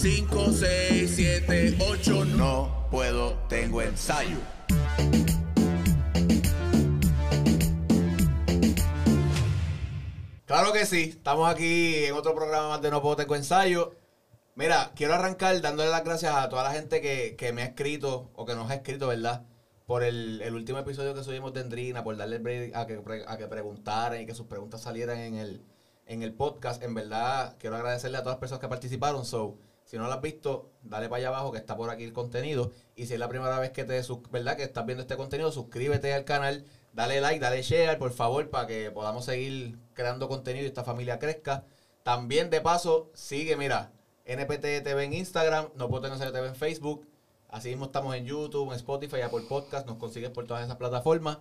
5, 6, 7, 8, no puedo, tengo ensayo. Claro que sí, estamos aquí en otro programa más de No Puedo Tengo Ensayo. Mira, quiero arrancar dándole las gracias a toda la gente que, que me ha escrito o que nos ha escrito, ¿verdad? Por el, el último episodio que subimos de Endrina, por darle break a que, a que preguntaran y que sus preguntas salieran en el, en el podcast. En verdad, quiero agradecerle a todas las personas que participaron. So, si no lo has visto, dale para allá abajo que está por aquí el contenido. Y si es la primera vez que te ¿verdad? que estás viendo este contenido, suscríbete al canal, dale like, dale share, por favor, para que podamos seguir creando contenido y esta familia crezca. También de paso, sigue, mira, NPT TV en Instagram, No Puedo Tener TV en Facebook. Así mismo estamos en YouTube, en Spotify, Apple Podcast, nos consigues por todas esas plataformas.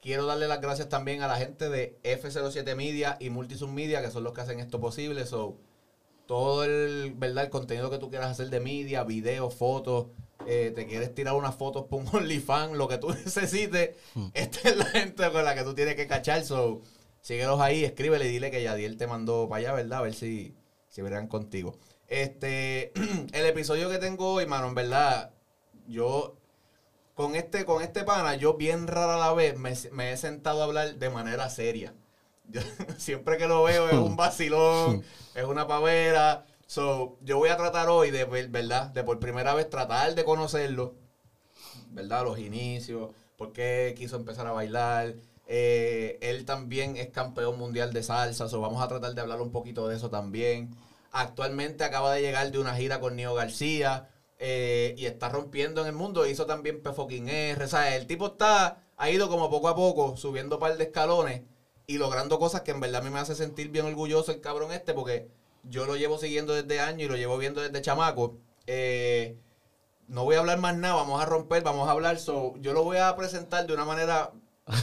Quiero darle las gracias también a la gente de F07 Media y Multisum Media, que son los que hacen esto posible. So, todo el, ¿verdad? el contenido que tú quieras hacer de media, videos, fotos, eh, te quieres tirar unas fotos por un OnlyFans, lo que tú necesites, esta es la gente con la que tú tienes que cachar. So, síguelos ahí, escríbele y dile que Yadiel te mandó para allá, ¿verdad? A ver si, si verán contigo. Este, el episodio que tengo hoy, mano, en verdad, yo con este, con este pana, yo bien rara la vez me, me he sentado a hablar de manera seria. Yo- siempre que lo veo es un vacilón, es una pavera. So, yo voy a tratar hoy de, ver- ¿verdad? De por primera vez tratar de conocerlo, ¿verdad? Los inicios, por qué quiso empezar a bailar. Eh, él también es campeón mundial de salsa, so vamos a tratar de hablar un poquito de eso también. Actualmente acaba de llegar de una gira con Nio García eh, y está rompiendo en el mundo. Hizo también P R. O sea, el tipo está, ha ido como poco a poco subiendo un par de escalones y logrando cosas que en verdad a mí me hace sentir bien orgulloso el cabrón este porque yo lo llevo siguiendo desde años y lo llevo viendo desde chamaco. Eh, no voy a hablar más nada, vamos a romper, vamos a hablar. So, yo lo voy a presentar de una manera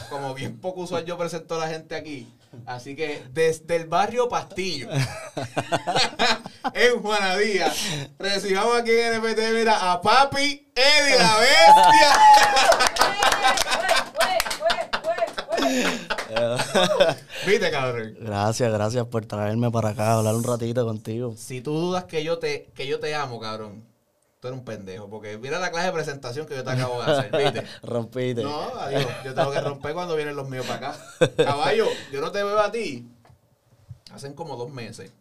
como bien poco usual yo presento a la gente aquí. Así que desde el barrio Pastillo, en Juanadía, recibamos aquí en NPT, mira, a Papi Eddie la bestia. ¿Viste, cabrón? Gracias, gracias por traerme para acá a hablar un ratito contigo. Si tú dudas que yo te, que yo te amo, cabrón, tú eres un pendejo. Porque mira la clase de presentación que yo te acabo de hacer, ¿viste? Rompiste. No, adiós. Yo tengo que romper cuando vienen los míos para acá. Caballo, yo no te veo a ti. Hacen como dos meses.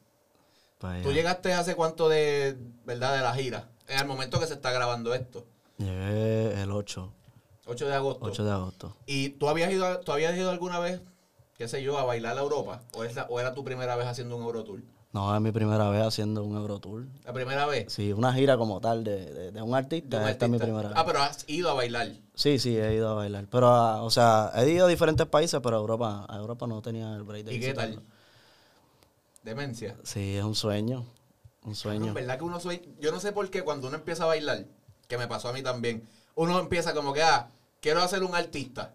¿Tú llegaste hace cuánto de, verdad, de la gira? En el momento que se está grabando esto. Llegué el 8, 8 de agosto. 8 de agosto. ¿Y tú habías ido, tú habías ido alguna vez, qué sé yo, a bailar a Europa? ¿O, es la- o era tu primera vez haciendo un Eurotour? No, es mi primera vez haciendo un Eurotour. ¿La primera vez? Sí, una gira como tal de, de- de un artista. de un Esta es mi artista? primera vez. Ah, pero has ido a bailar. Sí, sí, he ido a bailar. Pero, ah, o sea, he ido a diferentes países, pero a Europa, a Europa no tenía el break de ¿Y qué tal? Demencia. Sí, es un sueño. Un sueño. en verdad que uno soy. Yo no sé por qué cuando uno empieza a bailar, que me pasó a mí también, uno empieza como que, ah, quiero hacer un artista.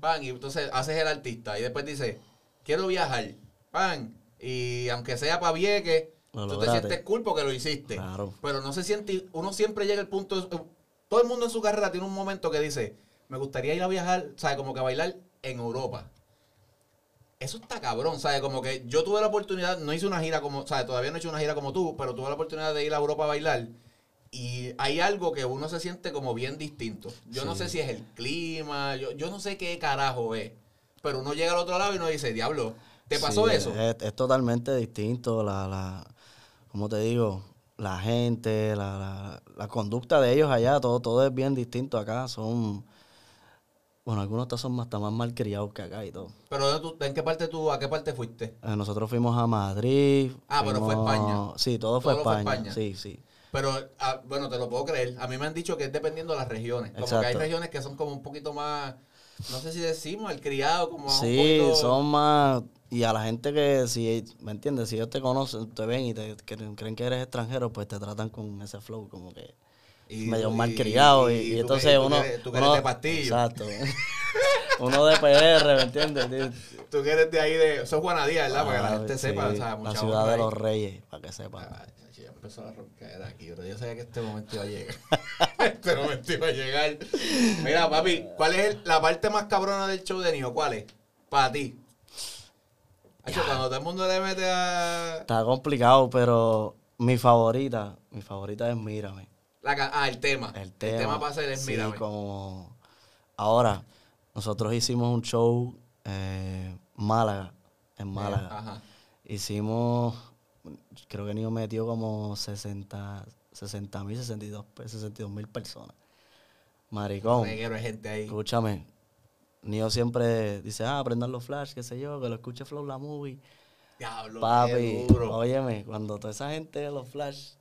Pan, y entonces haces el artista. Y después dice, quiero viajar. Pan. Y aunque sea para Vieques, Lo tú te sientes cool porque lo hiciste. Claro. Pero no se siente. Uno siempre llega al punto. de- todo el mundo en su carrera tiene un momento que dice, me gustaría ir a viajar, ¿sabes? Como que a bailar en Europa. Eso está cabrón, ¿sabes? Como que yo tuve la oportunidad, no hice una gira como, ¿sabes? Todavía no he hecho una gira como tú, pero tuve la oportunidad de ir a Europa a bailar. Y hay algo que uno se siente como bien distinto. Yo no sé si es el clima, yo, yo no sé qué carajo es. Pero uno llega al otro lado y uno dice, diablo, ¿te pasó Sí, eso? Es, es totalmente distinto. La, la, como te digo, la gente, la, la, la conducta de ellos allá, todo, todo es bien distinto acá. Son, bueno, algunos hasta son hasta más malcriados que acá y todo. Pero ¿dónde tú- ¿en qué parte tú, a qué parte fuiste? Eh, nosotros fuimos a Madrid. Ah, pero fue España. Sí, todo fue Todo fue España. España. Sí, sí. Pero, ah, bueno, te lo puedo creer. A mí me han dicho que es dependiendo de las regiones. Como que hay regiones que son como un poquito más, no sé si decimos, el criado, como un Sí, poquito- son más... Y a la gente que, si, ¿me entiendes? Si ellos te conocen, te ven y te creen, creen que eres extranjero, pues te tratan con ese flow, como que medio y- malcriado. Y, y y entonces tú uno... tú uno- de pastillo. Exacto. uno de PR, ¿me entiendes? Tú que eres de ahí de... Sos Juanadía, ¿verdad? Para que la Ah, gente sí, sepa. o sea, la ciudad de ahí. los reyes, para que sepan. Ay, ya empezó la roncaera aquí, pero yo sabía que este momento iba a llegar. este momento iba a llegar. Mira, papi, ¿cuál es el- la parte más cabrona del show de Nio? ¿Cuál es? Para ti. Hacho, cuando todo el mundo le mete a... Está complicado, pero mi favorita, mi favorita es Mírame. La ah, el tema. El tema. para hacer es sí, Mírame. como... Ahora, nosotros hicimos un show eh, Málaga, en Málaga. Ajá. Hicimos, creo que Nio metió como 60 60 mil, 62 mil personas. Maricón, Reguero gente ahí. escúchame. Nio siempre dice, ah, aprendan los flash, qué sé yo, que lo escuche Flow la movie. Diablo, Papi, óyeme, cuando toda esa gente de los flash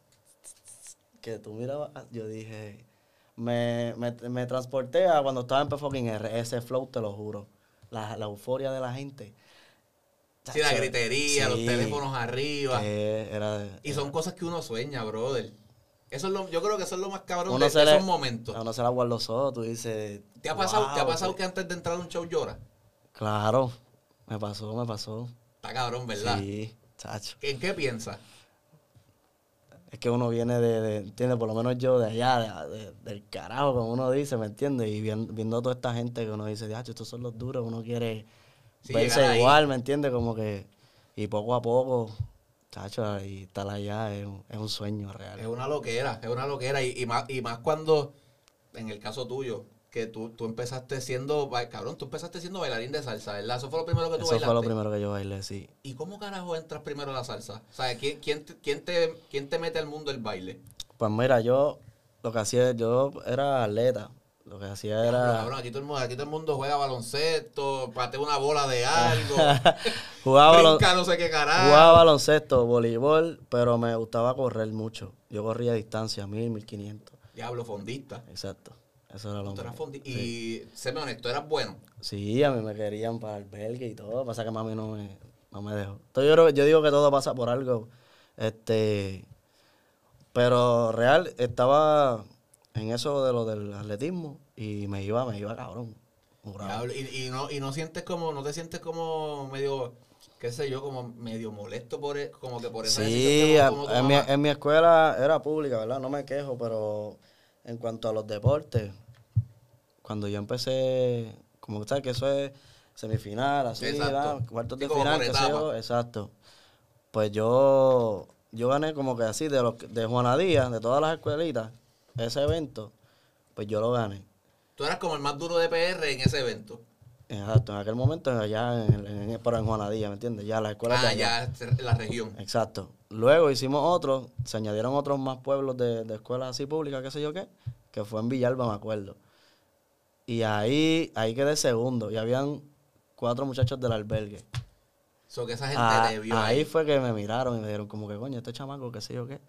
que tú mirabas, yo dije, me, me, me transporté a cuando estaba en P fucking R, ese flow te lo juro. La, la euforia de la gente. Sí, la gritería, los teléfonos arriba. que era, Y son cosas que uno sueña, brother. Eso es lo, yo creo que eso es lo más cabrón Uno de, se de le- esos momentos. uno se la guarda los ojos, tú dices. ¿Te ha pasado, ¿te ha "Wow, pasado sí". que antes de entrar a un show llora? Claro, me pasó, me pasó. Está cabrón, ¿verdad? Sí, chacho. ¿En qué piensas? Es que uno viene de, de ¿entiendes? Por lo menos yo de allá, de- de- del carajo, como uno dice, ¿me entiendes? Y vien- viendo toda esta gente que uno dice, "Diacho, estos son los duros, uno quiere Sí, verse igual, ¿me entiendes? Como que, y poco a poco, chacho, y estar allá es, un- es un sueño real. Es una loquera, es una loquera. Y, y más, y más cuando, en el caso tuyo, que tú, tú empezaste siendo, cabrón, tú empezaste siendo bailarín de salsa, ¿verdad? Eso fue lo primero que tú Eso bailaste. fue lo primero que yo bailé, sí. ¿Y cómo carajo entras primero a la salsa? O sea, ¿quién, quién, te, quién, te, quién te mete al mundo del baile? Pues mira, yo lo que hacía, yo era atleta. Lo que hacía era... cabrón, aquí todo, el mundo, aquí todo el mundo juega baloncesto, patea una bola de algo, jugaba, brinca no sé qué carajo. jugaba baloncesto, voleibol, pero me gustaba correr mucho. Yo corría a distancia, mil, mil quinientos. Diablo, fondista. Exacto. Eso era lo Tú eras fondi- Sí. Y, séme honesto, eras bueno. Sí, a mí me querían para el albergue y todo. Pasa que mami no me, no me dejó. Entonces, yo, yo digo que todo pasa por algo. Este, pero real, estaba en eso de lo del atletismo y me iba, me iba cabrón. Y, y no, y no sientes como, no te sientes como medio, qué sé yo, como medio molesto por, e- como que por esa Sí, como en mi, en mi escuela era pública, ¿verdad? No me quejo, pero en cuanto a los deportes, cuando yo empecé, como sabes que eso es semifinal, así, cuartos de final, qué sé yo, exacto. Pues yo, yo gané como que así, de los de Juana Díaz, de todas las escuelitas, ese evento, pues yo lo gané. Tú eras como el más duro de PR en ese evento. Exacto, en aquel momento allá, en, en, en- pero en Juana Díaz, ¿me entiendes? Ya la escuela de Ah, allá. ya, la región. Exacto. Luego hicimos otro, se añadieron otros más pueblos de, de escuelas así públicas, qué sé yo qué, que fue en Villalba, me acuerdo. Y ahí, ahí quedé segundo, y habían cuatro muchachos del albergue. So que esa gente Ah, te vio ahí ahí. fue que me miraron y me dijeron como que, coño, este chamaco, qué sé yo qué.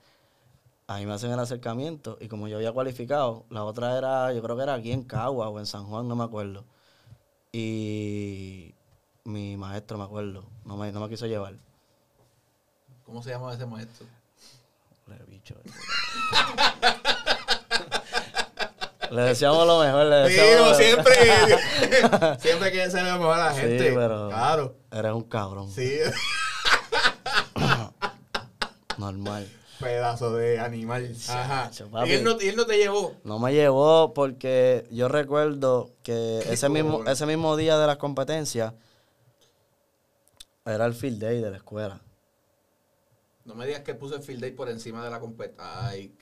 Ahí me hacen el acercamiento, y como yo había cualificado, la otra era, yo creo que era aquí en Cagua o en San Juan, no me acuerdo. Y mi maestro, me acuerdo, no me, no me quiso llevar. ¿Cómo se llama ese maestro? Le bicho. le deseamos lo mejor, le deseamos lo siempre, siempre quiere ser lo mejor a la Sí, gente. pero- Claro. Eres un cabrón. Sí, Normal. Pedazo de animal. Ajá. Chacho, papi. Y él, no, y él no te llevó. No me llevó porque yo recuerdo que ¿Qué ese mismo, ese mismo día de las competencias era el field day de la escuela. No me digas que puso el field day por encima de la competencia. Ay,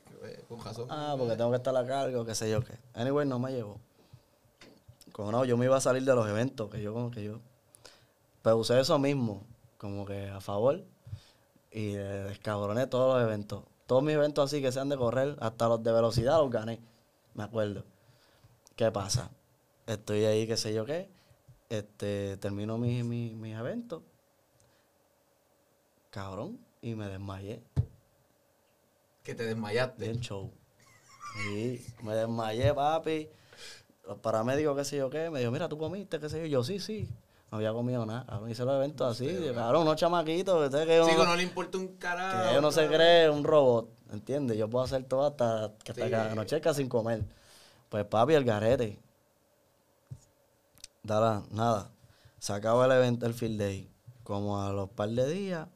con razón. Ah, porque tengo que estar a cargo, qué sé yo qué. Anyway, no me llevó. Como no, yo me iba a salir de los eventos, que yo como que yo. Pero usé eso mismo, como que a favor. Y descabroné todos los eventos. Todos mis eventos así que sean de correr, hasta los de velocidad los gané. Me acuerdo. ¿Qué pasa? Estoy ahí, qué sé yo qué. Este, termino mis mi, mis eventos. Cabrón. Y me desmayé. Que te desmayaste. Bien show. Sí, me desmayé, papi. Los paramédicos, qué sé yo qué, me dijo, mira, tú comiste, qué sé yo. Yo, sí, sí. No había comido nada. Cabrón, hice los eventos así. Cabrón, unos chamaquitos, que Sí, uno, que no le importa un carajo. que uno se cree un robot, ¿entiendes? Yo puedo hacer todo hasta que hasta Sí. que anochezca sin comer. Pues papi, el garete. Dala, nada. Se acaba el evento, el field day. Como a los par de días,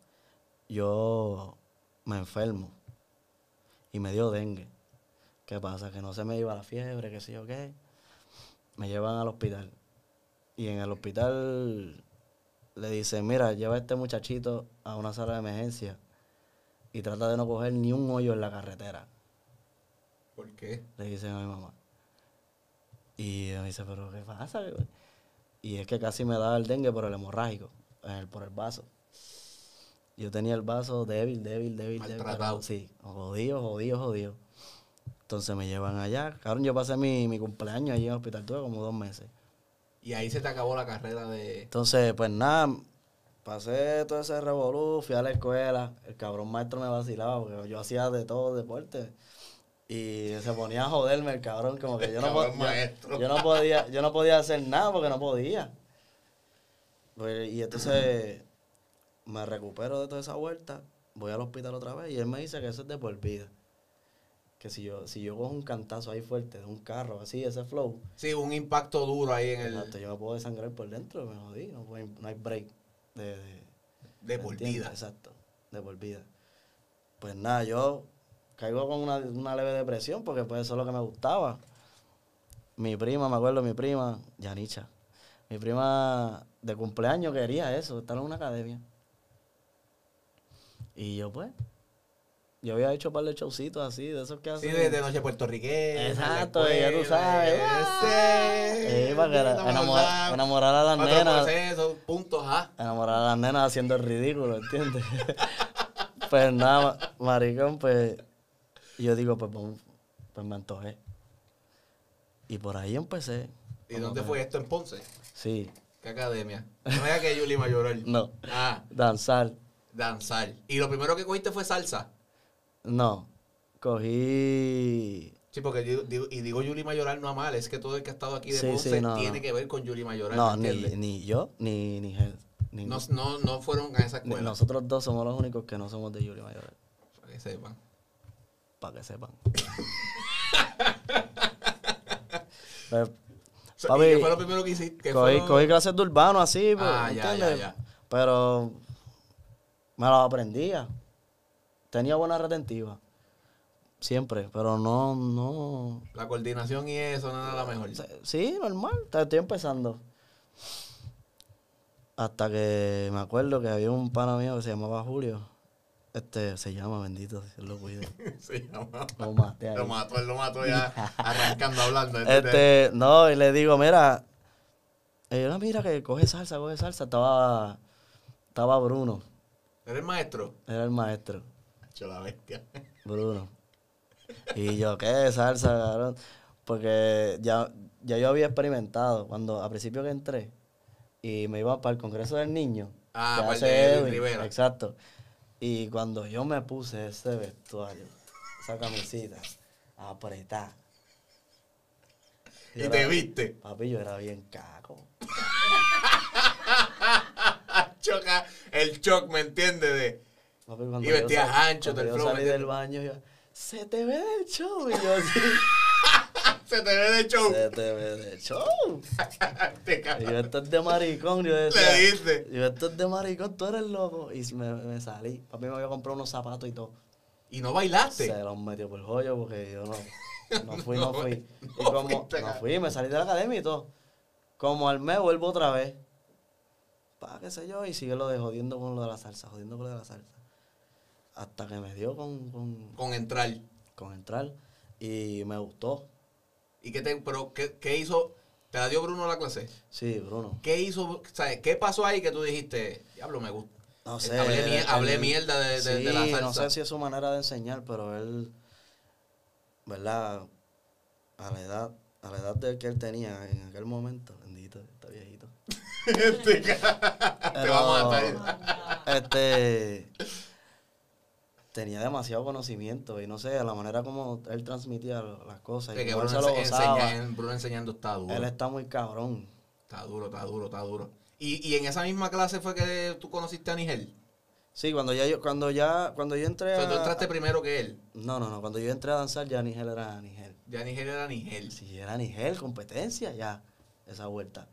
yo me enfermo. Y me dio dengue. ¿Qué pasa? Que no se me iba la fiebre, qué sé yo qué. Me llevan al hospital. Y en el hospital le dice, mira, lleva a este muchachito a una sala de emergencia y trata de no coger ni un hoyo en la carretera. ¿Por qué? Le dice a mi mamá. Y me dice, pero ¿qué pasa? Y es que casi me daba el dengue por el hemorrágico, el- por el vaso. Yo tenía el vaso débil, débil, débil, débil. pero. Sí, jodido, jodido, jodido. Entonces me llevan allá. Cabrón, yo pasé mi, mi cumpleaños allí en el hospital, tuve como dos meses. Y ahí se te acabó la carrera de... Entonces, pues nada, pasé todo ese revolú, fui a la escuela, el cabrón maestro me vacilaba porque yo hacía de todo deporte. Y se ponía a joderme el cabrón, como que yo no, Cabrón po- yo- maestro. yo no podía, yo no podía hacer nada porque no podía. Pues, y entonces me recupero de toda esa vuelta, voy al hospital otra vez y él me dice que eso es de por vida. Que si yo, si yo cojo un cantazo ahí fuerte de un carro, así, ese flow, Sí, un impacto duro ahí en el... Exacto, yo me puedo desangrar por dentro, me jodí, no, puedo- no hay break de, de, De por vida. Exacto, de por vida. Pues nada, yo caigo con una, una leve depresión porque pues eso es lo que me gustaba. Mi prima, me acuerdo, mi prima, Yanicha, mi prima de cumpleaños quería eso, estar en una academia. Y yo pues, yo había hecho un par de showcitos así, de esos que Sí, hacen. de, de noche puertorriqueña. Exacto, ya tú sabes. ese. Eh, para que la- Estamos enamora- hablando. enamorar a las Otro nenas. proceso, puntos A. enamorar a las nenas haciendo el ridículo, ¿entiendes? pues nada, ma- maricón, pues yo digo, pues, pues me antojé. Y por ahí empecé. ¿Y dónde fue esto en Ponce? Sí, ¿Qué academia? No era que Yuli Mayoral. no, Ah, danzar, danzar. ¿Y lo primero que cogiste fue salsa? No. Cogí... Sí, porque digo, digo- y digo Yuli Mayoral no a mal, es que todo el que ha estado aquí de Sí, Ponce sí, no, tiene no. que ver con Yuli Mayoral. No, ¿me ni, yo, ni, ni, ni- No, no, no fueron a esa escuela. Nosotros dos somos los únicos que no somos de Yuri Mayor, Para que sepan. para que sepan. Pues, So, Papi, ¿Y qué fue lo primero que hiciste? ¿Qué cogí, fue lo- cogí clases de urbano así, pues, Ah, ya, ya, ya. Pero me lo aprendía. Tenía buena retentiva. Siempre, pero no, no. La coordinación y eso no era la mejor. Sí, normal. Estoy empezando. Hasta que me acuerdo que había un pana mío que se llamaba Julio. Este, se llama, bendito, Dios lo cuide. Se llama. Lo maté ahí. Lo mató, él lo mató ya arrancando hablando. ¿entiendes? Este, no, y le digo, mira, yo, "No, mira que coge salsa, coge salsa. Estaba, estaba Bruno, ¿Eres maestro? era el maestro, Hacho la bestia. Bruno. Y yo, ¿qué salsa, cabrón? Porque ya, ya yo había experimentado cuando, a principio que entré, y me iba para el Congreso del Niño. Ah, para el de Edwin Rivera. Exacto. Y cuando yo me puse ese vestuario, esa camisita, apretar. Y te viste. Papi, yo era bien caco. Choca el shock, ¿me entiendes? De... Papi, Y yo vestías ancho, del yo flow, salí ¿me del baño, yo, se te ve del show. Y yo así, Se te ve de show. se te ve del show. Te Y yo, esto es de maricón. Yo decía, Le dice. yo, esto es de maricón, tú eres loco. Y me, me salí. Papi me había comprado unos zapatos y todo. Y no bailaste. Se los metió por el joyo porque yo no, no fui, no, No, fui. Y no como, fuiste, no fui, me salí de la academia y todo. Como al mes vuelvo otra vez. Pa, qué sé yo, y sigue lo de jodiendo con lo de la salsa, jodiendo con lo de la salsa. Hasta que me dio con, con, Con entrar. con entrar y me gustó. ¿Y qué te, pero qué, qué hizo? ¿Te la dio Bruno la clase? Sí, Bruno. ¿Qué hizo? ¿Sabes? ¿Qué pasó ahí que tú dijiste, diablo, me gusta? No sé. hablé, mier- él- hablé él- mierda de, de- sí, de la salsa. no sé si es su manera de enseñar, pero él, ¿verdad? A la edad, a la edad de que él tenía en aquel momento, bendito, está viejito. Te ca- te Pero, vamos a matar. Este tenía demasiado conocimiento y no sé, la manera como él transmitía las cosas. Y que Bruno, se lo ense- gozaba. enseña- en- Bruno enseñando está duro. Él está muy cabrón. Está duro, está duro, está duro. ¿Y, y en esa misma clase fue que tú conociste a Nigel? Sí, cuando ya yo, cuando ya, cuando yo entré O sea, tú a- entraste primero que él. No, no, no, cuando yo entré a danzar ya Nigel era Nigel. Ya Nigel era Nigel. Si era Nigel, competencia ya, esa vuelta.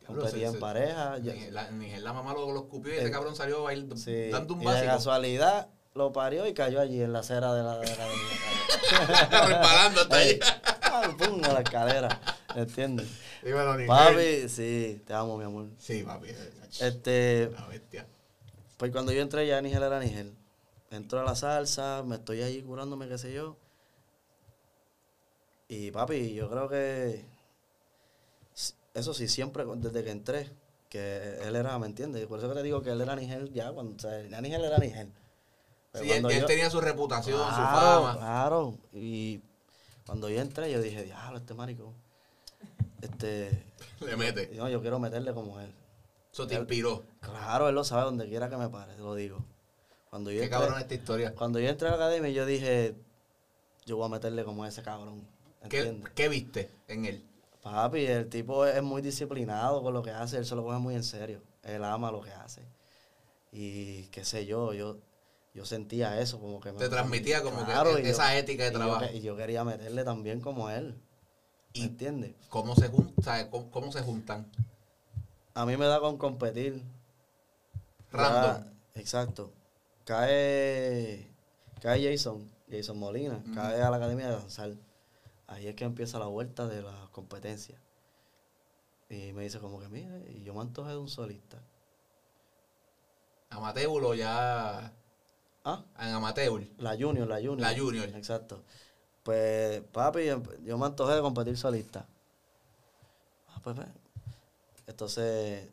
Diablo, Competía se- en pareja. ya- Nigel, la, Nigel, la mamá lo, lo escupió y ese cabrón salió bail- sí, dando un y de básico. casualidad lo parió y cayó allí en la acera de la, de la avenida. Resbalando hasta ahí. Ay, pum, a la escalera, ¿entiendes? Dímelo. Papi, sí, te amo, mi amor. Sí, papi. Este, La bestia. pues cuando yo entré ya Nigel era Nigel. Entro a la salsa, me estoy allí curándome, qué sé yo. Y papi, yo creo que eso sí, siempre desde que entré, que él era, ¿me entiendes? Por eso que te digo que él era Nigel ya, cuando, o sea, ya Nigel era Nigel. Sí, él, él yo- tenía su reputación, su fama. Claro, y cuando yo entré, yo dije, diablo, este marico. Este, Le mete. no, yo quiero meterle como él. Eso te inspiró. Claro, él lo sabe donde quiera que me pare, te lo digo. Cuando yo Qué entré, cabrón esta historia. cuando yo entré a la academia, yo dije, yo voy a meterle como ese cabrón. ¿Qué, qué viste en él? Papi, el tipo es muy disciplinado con lo que hace, él se lo coge muy en serio. Él ama lo que hace. Y qué sé yo, yo, yo sentía eso, como que me- Te transmitía como Claro, que y esa ética de y yo trabajo. y yo quería meterle también como él. Y- ¿Entiendes? ¿Cómo se juntan? ¿Cómo, cómo se juntan? A mí me da con competir. Random. Ya, exacto. Cae, cae Jason, Jason Molina, cae a la academia de danzar. Ahí es que empieza la vuelta de la competencia. Y me dice como que, mira, y yo me antojé de un solista. Amateur o ya. Ah, En amateur. la junior, la junior. La junior. Exacto. Pues, papi, yo me antojé de competir solista. Ah, pues, pues. Entonces,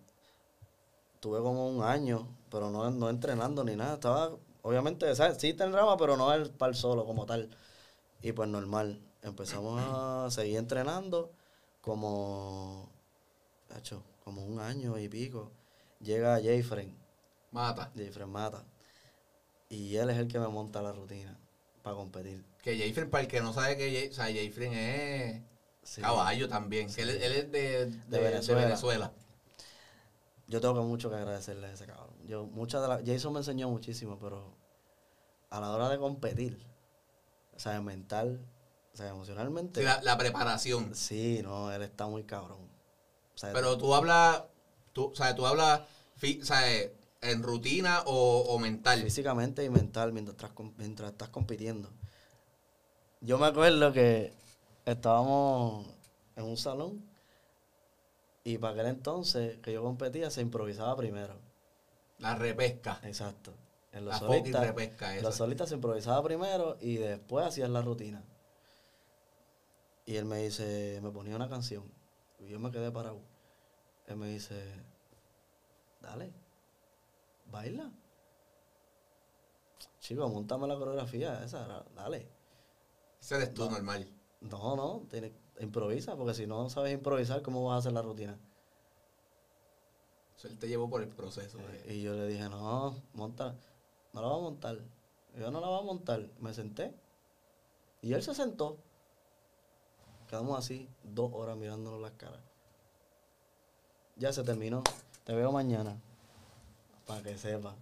tuve como un año, pero no, no entrenando ni nada. Estaba, obviamente, ¿sabes? sí entrenaba, pero no el par solo como tal. Y pues normal. Empezamos a seguir entrenando como, hecho, como un año y pico. Llega Jayfren, Mata. Jayfren Mata. Y él es el que me monta la rutina para competir. Que Jayfren, para el que no sabe que Jay, o sea, Jayfren es Sí. caballo también. Que él, él es de, de- de Venezuela. Venezuela. Yo tengo que mucho que agradecerle a ese cabrón. Yo, muchas de las, Jason me enseñó muchísimo, pero a la hora de competir, o sea, mental, o sea, emocionalmente, Sí, la, la preparación. sí, no, él está muy cabrón. O sea, Pero tú hablas, tú, o sea, tú hablas o sea, en rutina o, o mental. físicamente y mental mientras, mientras estás compitiendo. Yo me acuerdo que estábamos en un salón y para aquel entonces que yo competía se improvisaba primero. La repesca. Exacto. En los La solistas, repesca esa. los solistas se improvisaba primero y después hacían la rutina. Y él me dice, me ponía una canción. Y yo me quedé parado. Él me dice, dale, baila. Chico, montame la coreografía esa, dale. Ese eres tú normal. No, no, tiene, improvisa, porque si no sabes improvisar, ¿cómo vas a hacer la rutina? Él te llevó por el proceso. de- Y yo le dije, no, monta, no la va a montar. Yo no la voy a montar. Me senté. Y él se sentó. Quedamos así, dos horas mirándonos las caras. Ya se terminó. Te veo mañana. Para que sepa.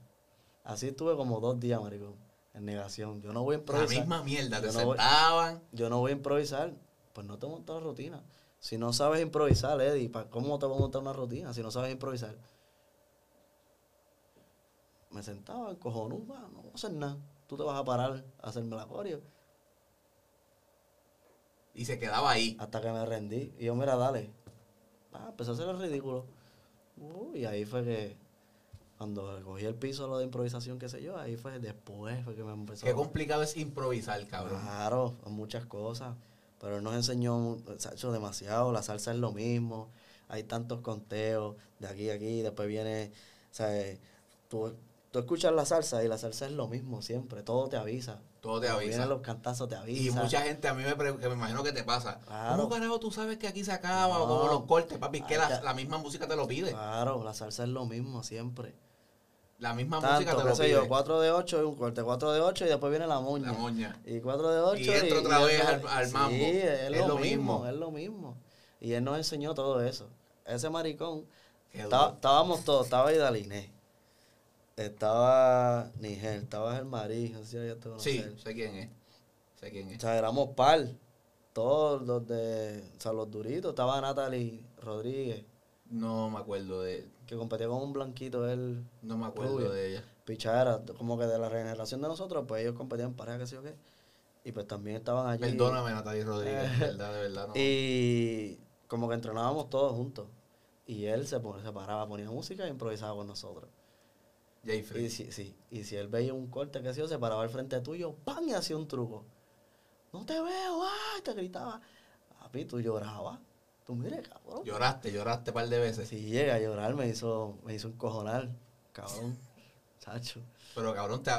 Así estuve como dos días, maricón. En negación. Yo no voy a La improvisar. misma mierda. Te Yo no voy- sentaban. Yo no voy a improvisar. Pues no te montas la rutina. Si no sabes improvisar, Eddie, ¿pa- ¿cómo te voy a montar una rutina si no sabes improvisar? Me sentaba, cojonudo, no voy a hacer nada. Tú te vas a parar a hacerme la coreo. Y se quedaba ahí. Hasta que me rendí. Y yo, mira, dale. Ah, empecé a hacer el ridículo. Uh, y ahí fue que, cuando cogí el piso lo de improvisación, qué sé yo, ahí fue después fue que me empezó Qué complicado es improvisar, cabrón. Claro, muchas cosas. Pero él nos enseñó se ha hecho demasiado. La salsa es lo mismo. Hay tantos conteos de aquí a aquí. Después viene. O sea, tú, tú escuchas la salsa y la salsa es lo mismo siempre. Todo te avisa. Todo te Cuando avisa. Vienen los cantazos, te avisa. Y mucha gente a mí me, que me imagino que te pasa. Claro. ¿Cómo carajo tú sabes que aquí se acaba? o como los cortes, papi. Es que la, la misma música te lo pide. Claro, la salsa es lo mismo siempre. La misma música Tanto, te qué lo sé pide. yo, 4 de 8 y un corte, 4 de 8 y después viene la moña. La moña. Y 4 de 8 Y entra otra vez al- al sí, mambo. es, Es lo, lo mismo, mismo. es lo mismo. Y él nos enseñó todo eso. Ese maricón, estábamos todos, estaba Idaliné, estaba Nigel, estaba Germarí, no sé si ya te Sí, sé quién es. Sé quién O es. sea, éramos par, todos los de, o sea, los duritos, estaba Natalie Rodríguez, No me acuerdo de que competía con un blanquito, él, no me acuerdo Rubio. de ella. pichara, como que de la regeneración de nosotros, pues ellos competían en pareja, qué sé yo qué. Y pues también estaban allí. Perdóname, Natalie Rodríguez, de verdad, de verdad. No. Y como que entrenábamos todos juntos. Y él se, pone- se paraba, ponía música y improvisaba con nosotros. Jay Y si, sí, y si él veía un corte que hacía, se paraba al frente tuyo, ¡pam! y hacía un truco. No te veo, ¡ay! Te gritaba. Papi, tú llorabas. Tú mire, cabrón. Lloraste, lloraste un par de veces. Si llega a llorar, me hizo, me hizo encojonar, cabrón. Chacho. Pero cabrón, te,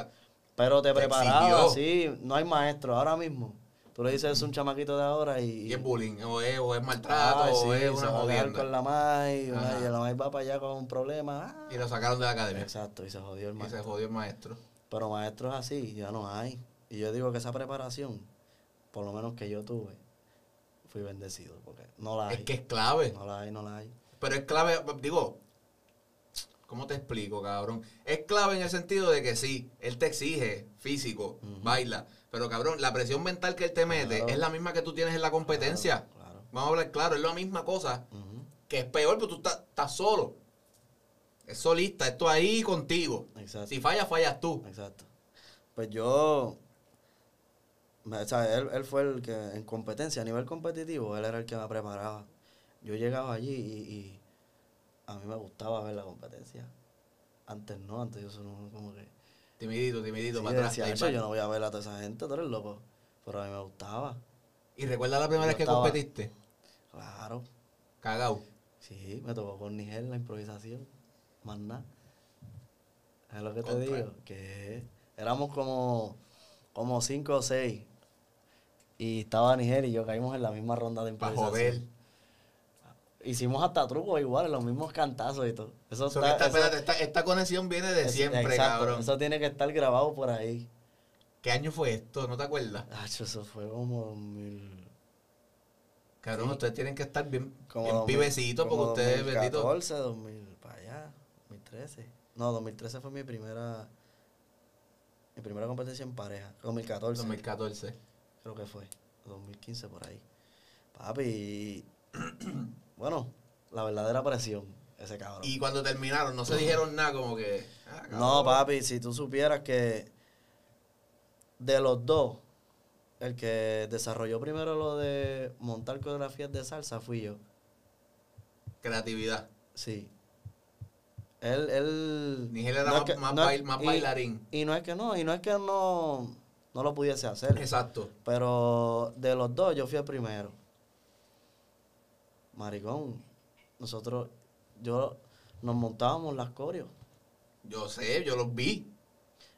Pero te Te preparaba, sí, no hay maestro ahora mismo. Tú le dices eso a un chamaquito de ahora y. y es bullying, o es, o es maltrato, Ay, o sí, es una jodienda. con la MAI, y la MAI va para allá con un problema. ah. Y lo sacaron de la academia. Exacto, y se jodió el Y se maestro. jodió el maestro. Pero maestros así ya no hay. Y yo digo que esa preparación, por lo menos que yo tuve, fui bendecido, porque no la hay. Es que es clave. No la hay, no la hay. Pero es clave, digo, ¿cómo te explico, cabrón? Es clave en el sentido de que sí, él te exige físico, baila. Pero cabrón, la presión mental que él te mete Claro. es la misma que tú tienes en la competencia. Claro. claro. Vamos a hablar claro, es la misma cosa. Que es peor, pero tú estás, estás solo. Es solista, esto ahí contigo. Exacto. Si fallas, fallas tú. Exacto. Pues yo, o sea, él, él fue el que en competencia, a nivel competitivo, él era el que me preparaba. Yo llegaba allí y, y a mí me gustaba ver la competencia. Antes no, antes yo solo como que... Timidito, timidito, Sí, para atrás. decía, ahí "Acho, va. yo no voy a ver a toda esa gente, tú eres loco. Pero a mí me gustaba. Y recuerda la primera Yo vez que estaba- competiste. Claro. Cagao. Sí, me tocó con Nigel la improvisación. Más nada. Es lo que te digo. Que éramos como, como cinco o seis. Y estaba Nigel y yo caímos en la misma ronda de improvisación. joder. Hicimos hasta trucos iguales, los mismos cantazos y todo. Eso, So está- esta, eso- espérate, esta, esta conexión viene de es- siempre, exacto, cabrón. Eso tiene que estar grabado por ahí. ¿Qué año fue esto? ¿No te acuerdas? Acho, eso fue como 2000. Cabrón, Sí. ustedes tienen que estar bien, Como bien 2000, pibecitos como porque ustedes, bendito. 2014, 2000, para allá, 2013. No, 2013 fue mi primera mi primera competencia en pareja. 2014, 2014. Creo que fue. 2015 por ahí. Papi, bueno, la verdadera presión, ese cabrón. Y cuando terminaron, no se dijeron nada como que. ah, no, papi, si tú supieras que de los dos, el que desarrolló primero lo de montar coreografías de salsa fui yo. Creatividad. Sí. Él, él. Nigel era no más, que- más no es- bail- más y- bailarín. Y no es que no, y no es que no, no lo pudiese hacer. Exacto. Pero de los dos, yo fui el primero. Maricón, nosotros, yo, nos montábamos las coreos. Yo sé, yo los vi.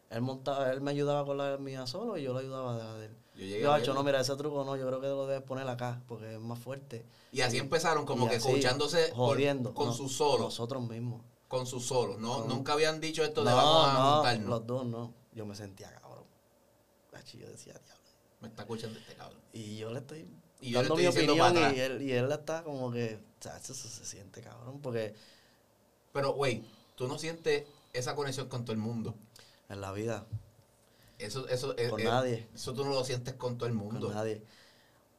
Él montaba, él me ayudaba con la mía solo y yo le ayudaba de la de él. Yo llegué Yo, a "Acho, verlo. no, mira, ese truco no, yo creo que lo debes poner acá, porque es más fuerte. Y así empezaron como que escuchándose jodiendo. con no, sus solos. Nosotros mismos. Con sus solos. No, No. Nunca habían dicho esto de no, vamos a no, montarnos. los dos no. Yo me sentía Acho, yo decía, diablo. Me está escuchando este cabrón. Y yo le estoy Y yo le dando estoy mi opinión y él, y él está como que, o sea, eso, se siente cabrón, porque Pero, güey, tú no sientes esa conexión con todo el mundo. en la vida, Eso, eso, Con nadie. eso tú no lo sientes con todo el mundo. con nadie.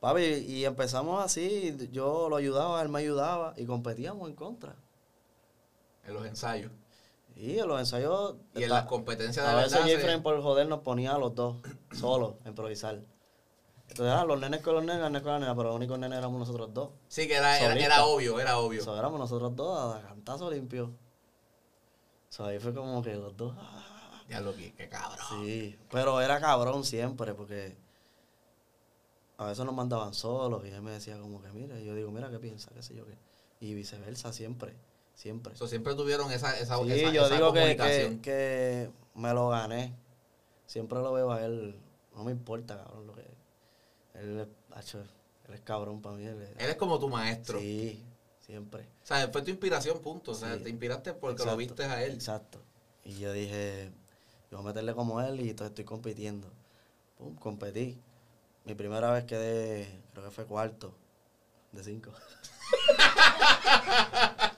Papi, y empezamos así, yo lo ayudaba, él me ayudaba y competíamos en contra. En los ensayos. Y en los ensayos, Y en está- las competencias de a veces Jeffrey por joder nos ponía a los dos, solos, a improvisar. Entonces, ah, los nenes con los nenes, las nenes con las nenas, pero los únicos nenes éramos nosotros dos. Sí, que era, era, era obvio, era obvio. Eso éramos nosotros dos a cantazo limpio. So, ahí fue como que los dos. ah, Ya lo que, qué cabrón. Sí, pero era cabrón siempre porque a veces nos mandaban solos y él me decía como que mira, y yo digo, mira qué piensa, qué sé yo qué. Y viceversa, siempre, siempre. Siempre tuvieron esa, esa, Sí, esa, yo esa digo comunicación. que, que me lo gané. Siempre lo veo a él, no me importa, cabrón, lo que él, es- hacho, él es cabrón para mí. Él es- Él es como tu maestro. Sí, siempre. O sea, fue tu inspiración, punto. O sea, Sí. te inspiraste porque Exacto, lo viste a él. Exacto. Y yo dije, yo voy a meterle como él y entonces estoy compitiendo. Pum, competí. Mi primera vez quedé, creo que fue cuarto, de cinco.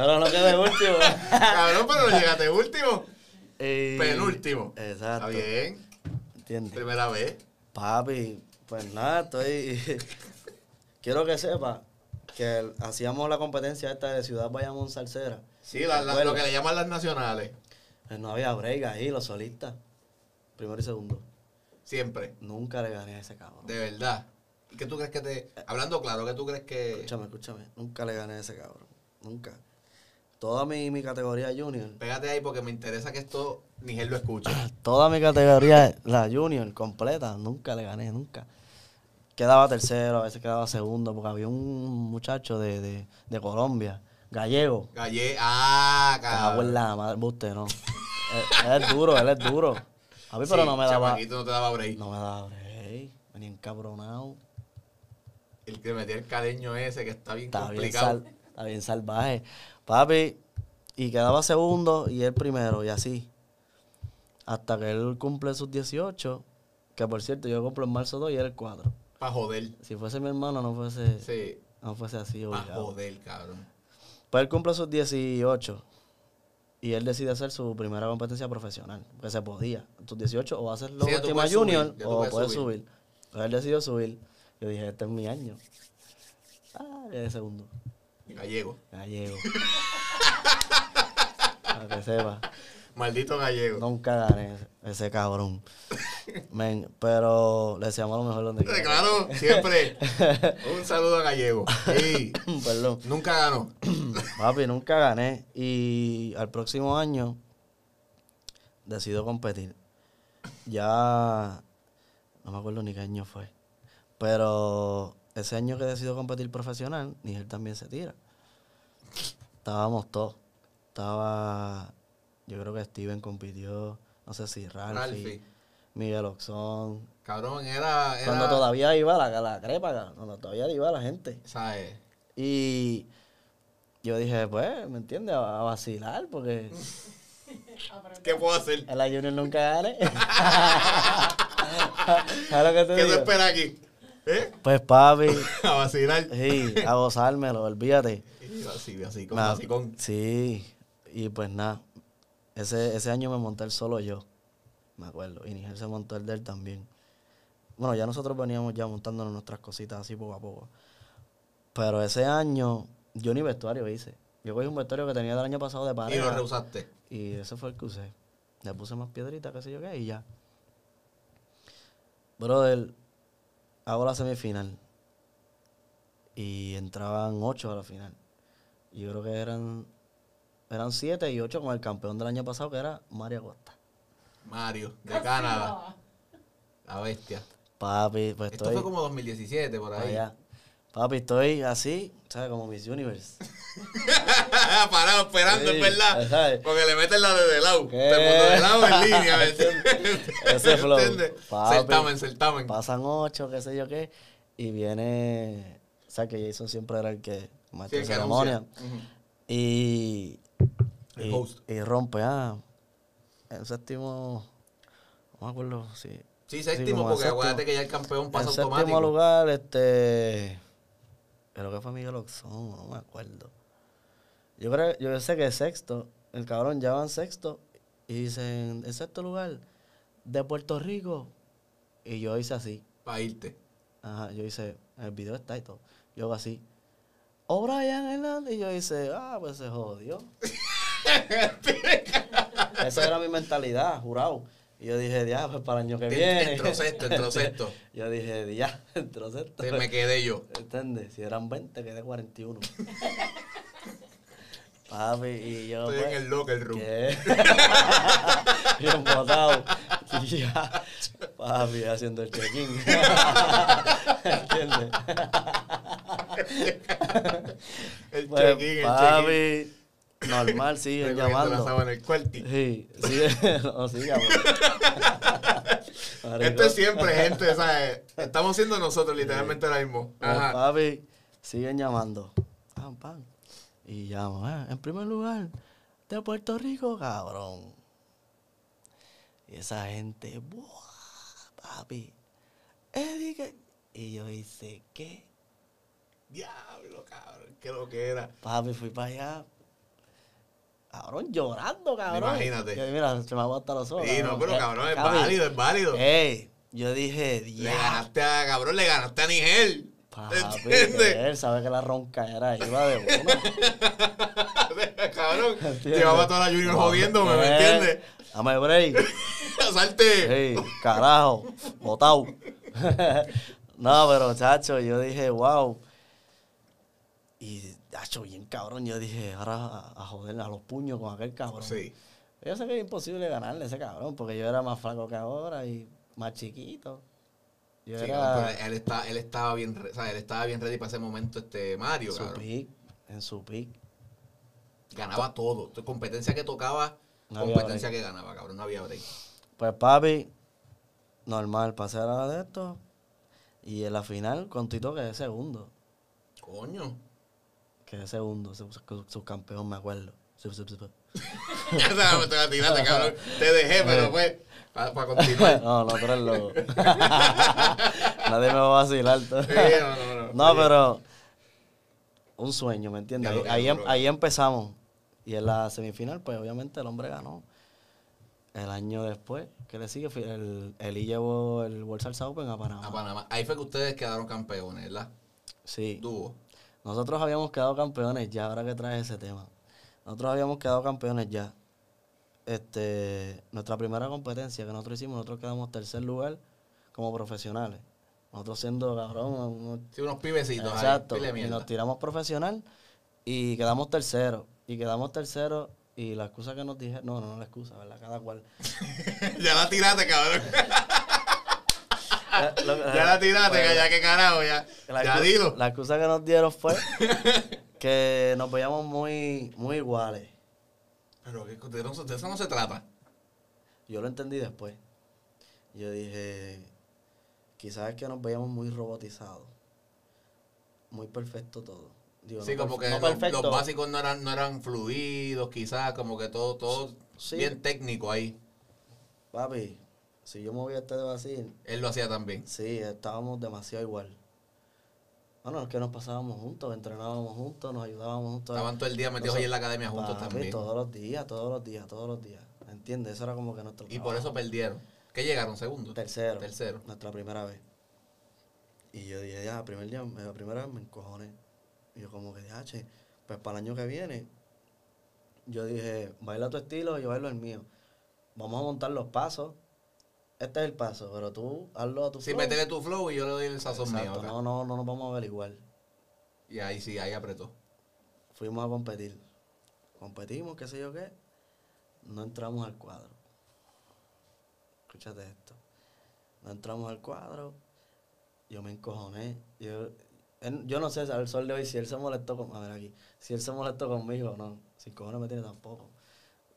Pero no quedé último. cabrón, pero llegaste último. Penúltimo. Exacto. Está bien. ¿Entiendes? Primera vez. Papi, pues nada, estoy. Quiero que sepa que hacíamos la competencia esta de Ciudad Bayamón Salsera. Sí, la- la- Bueno. lo que le llaman las nacionales. Pues no había break ahí, los solistas. Primero y segundo. Siempre. Nunca le gané a ese cabrón. De verdad. ¿Y qué tú crees que te. Hablando claro, ¿qué tú crees que. Escúchame, escúchame. Nunca le gané a ese cabrón. Nunca. Toda mi, mi categoría junior. Pégate ahí porque me interesa que esto Nigel lo escuche. Toda mi categoría, la junior completa, nunca le gané, nunca. Quedaba tercero, a veces quedaba segundo, porque había un muchacho de, de, de Colombia, gallego. Galle. Ah, cabrón. la madre, buste, no. él, él es duro, él es duro. A mí, pero no me daba. no te daba break. No me daba break. Venía encabronado. El que metía el caleño ese que está bien Está bien, complicado. sal- está bien salvaje. Papi, y quedaba segundo y él primero, y así. Hasta que él cumple sus 18, que por cierto, yo cumplo en marzo 2 y él el 4. Para joder. Si fuese mi hermano, no fuese, Sí. no fuese así, obligado. joder, cabrón. Pues él cumple sus 18 y él decide hacer su primera competencia profesional, porque se podía. Tus 18 o haces la Sí, puedes junior subir, o puedes puedes subir. subir. Pues él decidió subir. Yo dije, este es mi año. Ah, quedé segundo. Gallego. Gallego. Para que sepa. Maldito gallego. Nunca gané ese, cabrón. Men, pero le deseamos lo mejor donde quiera. Claro, siempre. Un saludo a Gallego. Sí. Perdón. Nunca ganó. Papi, nunca gané. Y al próximo año decido competir. Ya no me acuerdo ni qué año fue. Pero ese año que decido competir profesional, Nigel también se tira. Estábamos todos. Estaba, yo creo que Steven compitió, no sé si Ralphie, Ralphie. Miguel Oxón. Cabrón, era. era Cuando todavía iba la, la crepa, cuando todavía iba la gente. ¿Sabes? Y yo dije, pues, ¿me entiendes? A, a vacilar, porque ¿Qué puedo hacer? en la Junior nunca gane. ¿Sabes lo que te ¿Qué tú digo? esperas aquí? ¿Eh? Pues, papi, A vacilar. sí, a gozármelo, olvídate. Y así, así, con Nada, vacicón. Sí, y pues nada, ese, ese año me monté el solo yo, me acuerdo, y Nigel se montó el de él también. Bueno, ya nosotros veníamos ya montándonos nuestras cositas así poco a poco. Pero ese año, yo ni vestuario hice. Yo cogí un vestuario que tenía del año pasado de Y pareja. lo rehusaste. Y ese fue el que usé. Le puse más piedritas, qué sé yo qué, y ya. Brother, hago la semifinal. Y entraban ocho a la final. Y yo creo que eran eran siete y ocho con el campeón del año pasado, que era Mario Costa. Mario, de Canadá. La bestia. Papi, pues Esto estoy fue como 2017, por ahí. allá. Papi, estoy así, ¿sabes? Como Miss Universe. Parado esperando, Sí, es verdad. ¿sabes? Porque le meten la de de lado. ¿Qué? De mundo de lado en línea. Ese flow. Certamen, certamen. Pasan ocho, qué sé yo qué. Y viene. O sea, que Jason siempre era el que. Sí, Maestro el que ceremonia. Y. El y, host. y rompe, ah. En séptimo. No me acuerdo si. Sí, séptimo, como en porque séptimo. acuérdate que ya el campeón pasa en séptimo automático. lugar, este. Creo que fue Miguel Oxón, no me acuerdo. Yo creo, yo sé que sexto, el cabrón ya va en sexto y dicen, en sexto lugar, de Puerto Rico. Y yo hice así. Para irte. Ajá, yo hice, el video está y todo. Yo hago así. O'Brien Hernández. Y yo hice, ah, pues se jodió. Esa era mi mentalidad, jurado. Y yo dije, ya, pues para el año que viene. Entró sexto, entró sexto. Yo dije, ya, entró sexto. Te me quedé yo. ¿Entiendes? Si eran 20, quedé 41. Papi, y yo. Estoy en pues, el locker room. ¿Qué? Bien botado. Ya. Papi, haciendo el check-in. ¿Entiendes? El Pues, check-in, el check-in. papi, normal, siguen la llamando. el cuarti. Sí, sigue, no siga. Esto es siempre, gente, ¿sabes? Estamos siendo nosotros literalmente ahora mismo. Pues, Ajá. papi, siguen llamando. Pam, pam. Y llamo, ah, en primer lugar, de Puerto Rico, cabrón. Y esa gente, ¡buah! Papi, Eddie, que-". Y yo hice, ¿qué? Diablo, cabrón, qué lo que era. Papi, fui para allá. Cabrón, llorando, cabrón. Imagínate. Que mira, se me aguanta los ojos. Sí, no, pero Eh, cabrón, es válido, es válido. Ey, yo dije, Le diablo. ganaste a, cabrón, le ganaste a Nigel. Papi, que él sabe que la ronca iba de una. cabrón, ¿Entiendes? llevaba toda la Junior No, jodiéndome, ¿me entiendes? Dame break. ¡Salte! Ey, carajo, botao. no, pero chacho, yo dije, wow. Y, chacho, bien cabrón, yo dije, ahora a, a joder a los puños con aquel cabrón. Sí. Yo sé que es imposible ganarle a ese cabrón, porque yo era más flaco que ahora y más chiquito. Yo Sí, era él, está, él estaba bien, o sea, él estaba bien ready para ese momento, este Mario, en su cabrón. pick, en su pick. Ganaba todo. Competencia que tocaba, No competencia que ganaba, cabrón. No había break. Pues papi, normal, pasé a la de esto. Y en la final, con Tito quedé segundo. Coño. Quedé segundo, su- su- subcampeón, me acuerdo. Sub, tiraste, cabrón. Te dejé, pero pues, para continuar. no, no, tú eres loco. Nadie me va a vacilar. Sí, no, no, no. No, pero un sueño, ¿me entiendes? Ahí, que em- ahí empezamos. Y en la semifinal, pues obviamente el hombre ganó. El año después, ¿qué le sigue? El, Eli llevó el World Salsa Open a Panamá. A Panamá. Ahí fue que ustedes quedaron campeones, ¿verdad? Sí. Dúo. Nosotros habíamos quedado campeones ya, ahora que traes ese tema. Nosotros habíamos quedado campeones ya. Este, nuestra primera competencia que nosotros hicimos, nosotros quedamos tercer lugar como profesionales. Nosotros siendo cabrón, unos Sí, unos pibecitos Exacto. ahí. Y nos tiramos profesional y quedamos terceros. Y quedamos terceros y la excusa que nos dije, no, no, no la excusa, ¿verdad? Cada cual. ya la tiraste, cabrón. Lo- ya la tiraste, Pues, que ya que carajo, ya. la ya dilo. La excusa que nos dieron fue que nos veíamos muy, muy iguales. Pero que de eso, de eso no se trata. Yo lo entendí después. Yo dije, quizás es que nos veíamos muy robotizados. Muy perfecto todo. Digo, Sí, no como que no los, básicos no eran, no eran fluidos, quizás, como que todo, todo Sí. bien técnico ahí. Papi, si yo movía este dedo así, Él lo hacía también. Sí, estábamos demasiado igual. Bueno, es que nos pasábamos juntos, entrenábamos juntos, nos ayudábamos juntos. Estaban todo el día metidos ahí en la academia juntos Papi, también. Todos los días, todos los días, todos los días. ¿Entiendes? Eso era como que nuestro Y por eso perdieron. ¿Qué llegaron? ¿Segundo? Tercero. Tercero. Nuestra primera vez. Y yo dije, ya, primer día, la primera vez me encojoné. Y yo como que, ya, che, pues para el año que viene, yo dije, baila tu estilo, yo bailo el mío. Vamos a montar los pasos. Este es el paso, pero tú hazlo a tu Sí, flow. métele tu flow y yo le doy el sazón mío. Exacto, acá. no, no, no nos vamos a ver igual. Y ahí sí, ahí apretó. Fuimos a competir. Competimos, qué sé yo qué. No entramos al cuadro. Escúchate esto. No entramos al cuadro. Yo me encojoné. Yo, él- yo no sé al sol de hoy si él se molestó con. A ver aquí. Si él se molestó conmigo o no. Sin cojones me tiene tampoco.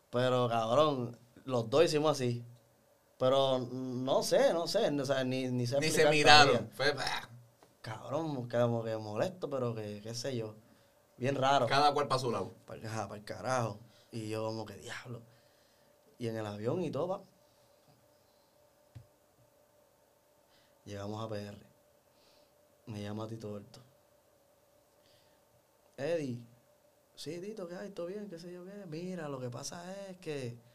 Pero cabrón, los dos hicimos así. Pero no sé, no sé. O sea, ni, ni sé Ni se miraron. Fue, Cabrón, como que molesto, pero que qué sé yo. Bien raro. cada cual para su lado. Para el, carajo. Y yo como que diablo. Y en el avión y todo, pa. Llegamos a PR. Me llama Tito Horto. Eddie. Sí, Tito, ¿qué hay? ¿Todo bien? ¿Qué sé yo qué? Mira, lo que pasa es que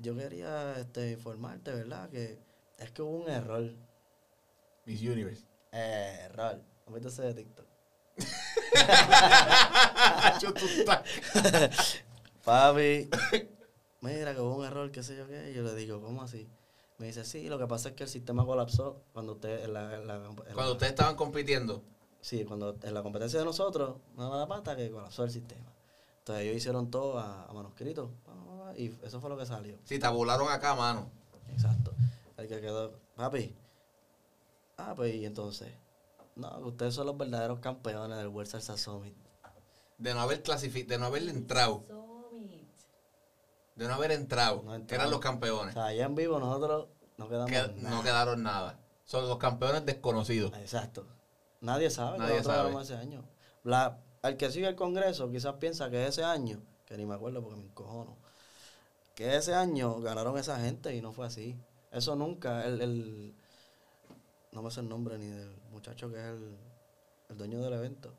yo quería este, informarte, ¿verdad? Que es que hubo un error. Miss Universe. Error. ¿No viste ese de TikTok? Papi, mira que hubo un error, qué sé yo qué. Y yo le digo, ¿cómo así? Me dice, sí, lo que pasa es que el sistema colapsó cuando usted, en la, en la- en Cuando la- ustedes estaban compitiendo, Sí, cuando en la competencia de nosotros, no me da pata que colapsó el sistema. Entonces ellos hicieron todo a, a manuscrito. pa, pa, Y eso fue lo que salió. si tabularon acá, mano. Exacto. El que quedó, papi. Ah, pues y entonces. No, ustedes son los verdaderos campeones del World Salsa Summit. De no haber clasificado, de no haber entrado, de no haber entrado, No entramos. eran los O campeones. sea, allá en vivo nosotros no quedamos Que nada. no quedaron nada. Son los campeones desconocidos. Exacto. Nadie sabe Nadie que nosotros sabe. ese año. La, al que sigue el Congreso quizás piensa que ese año, que ni me acuerdo porque me encojono, que ese año ganaron esa gente y no fue así. Eso nunca, el, el no me sé el nombre ni del muchacho que es el, el dueño del evento,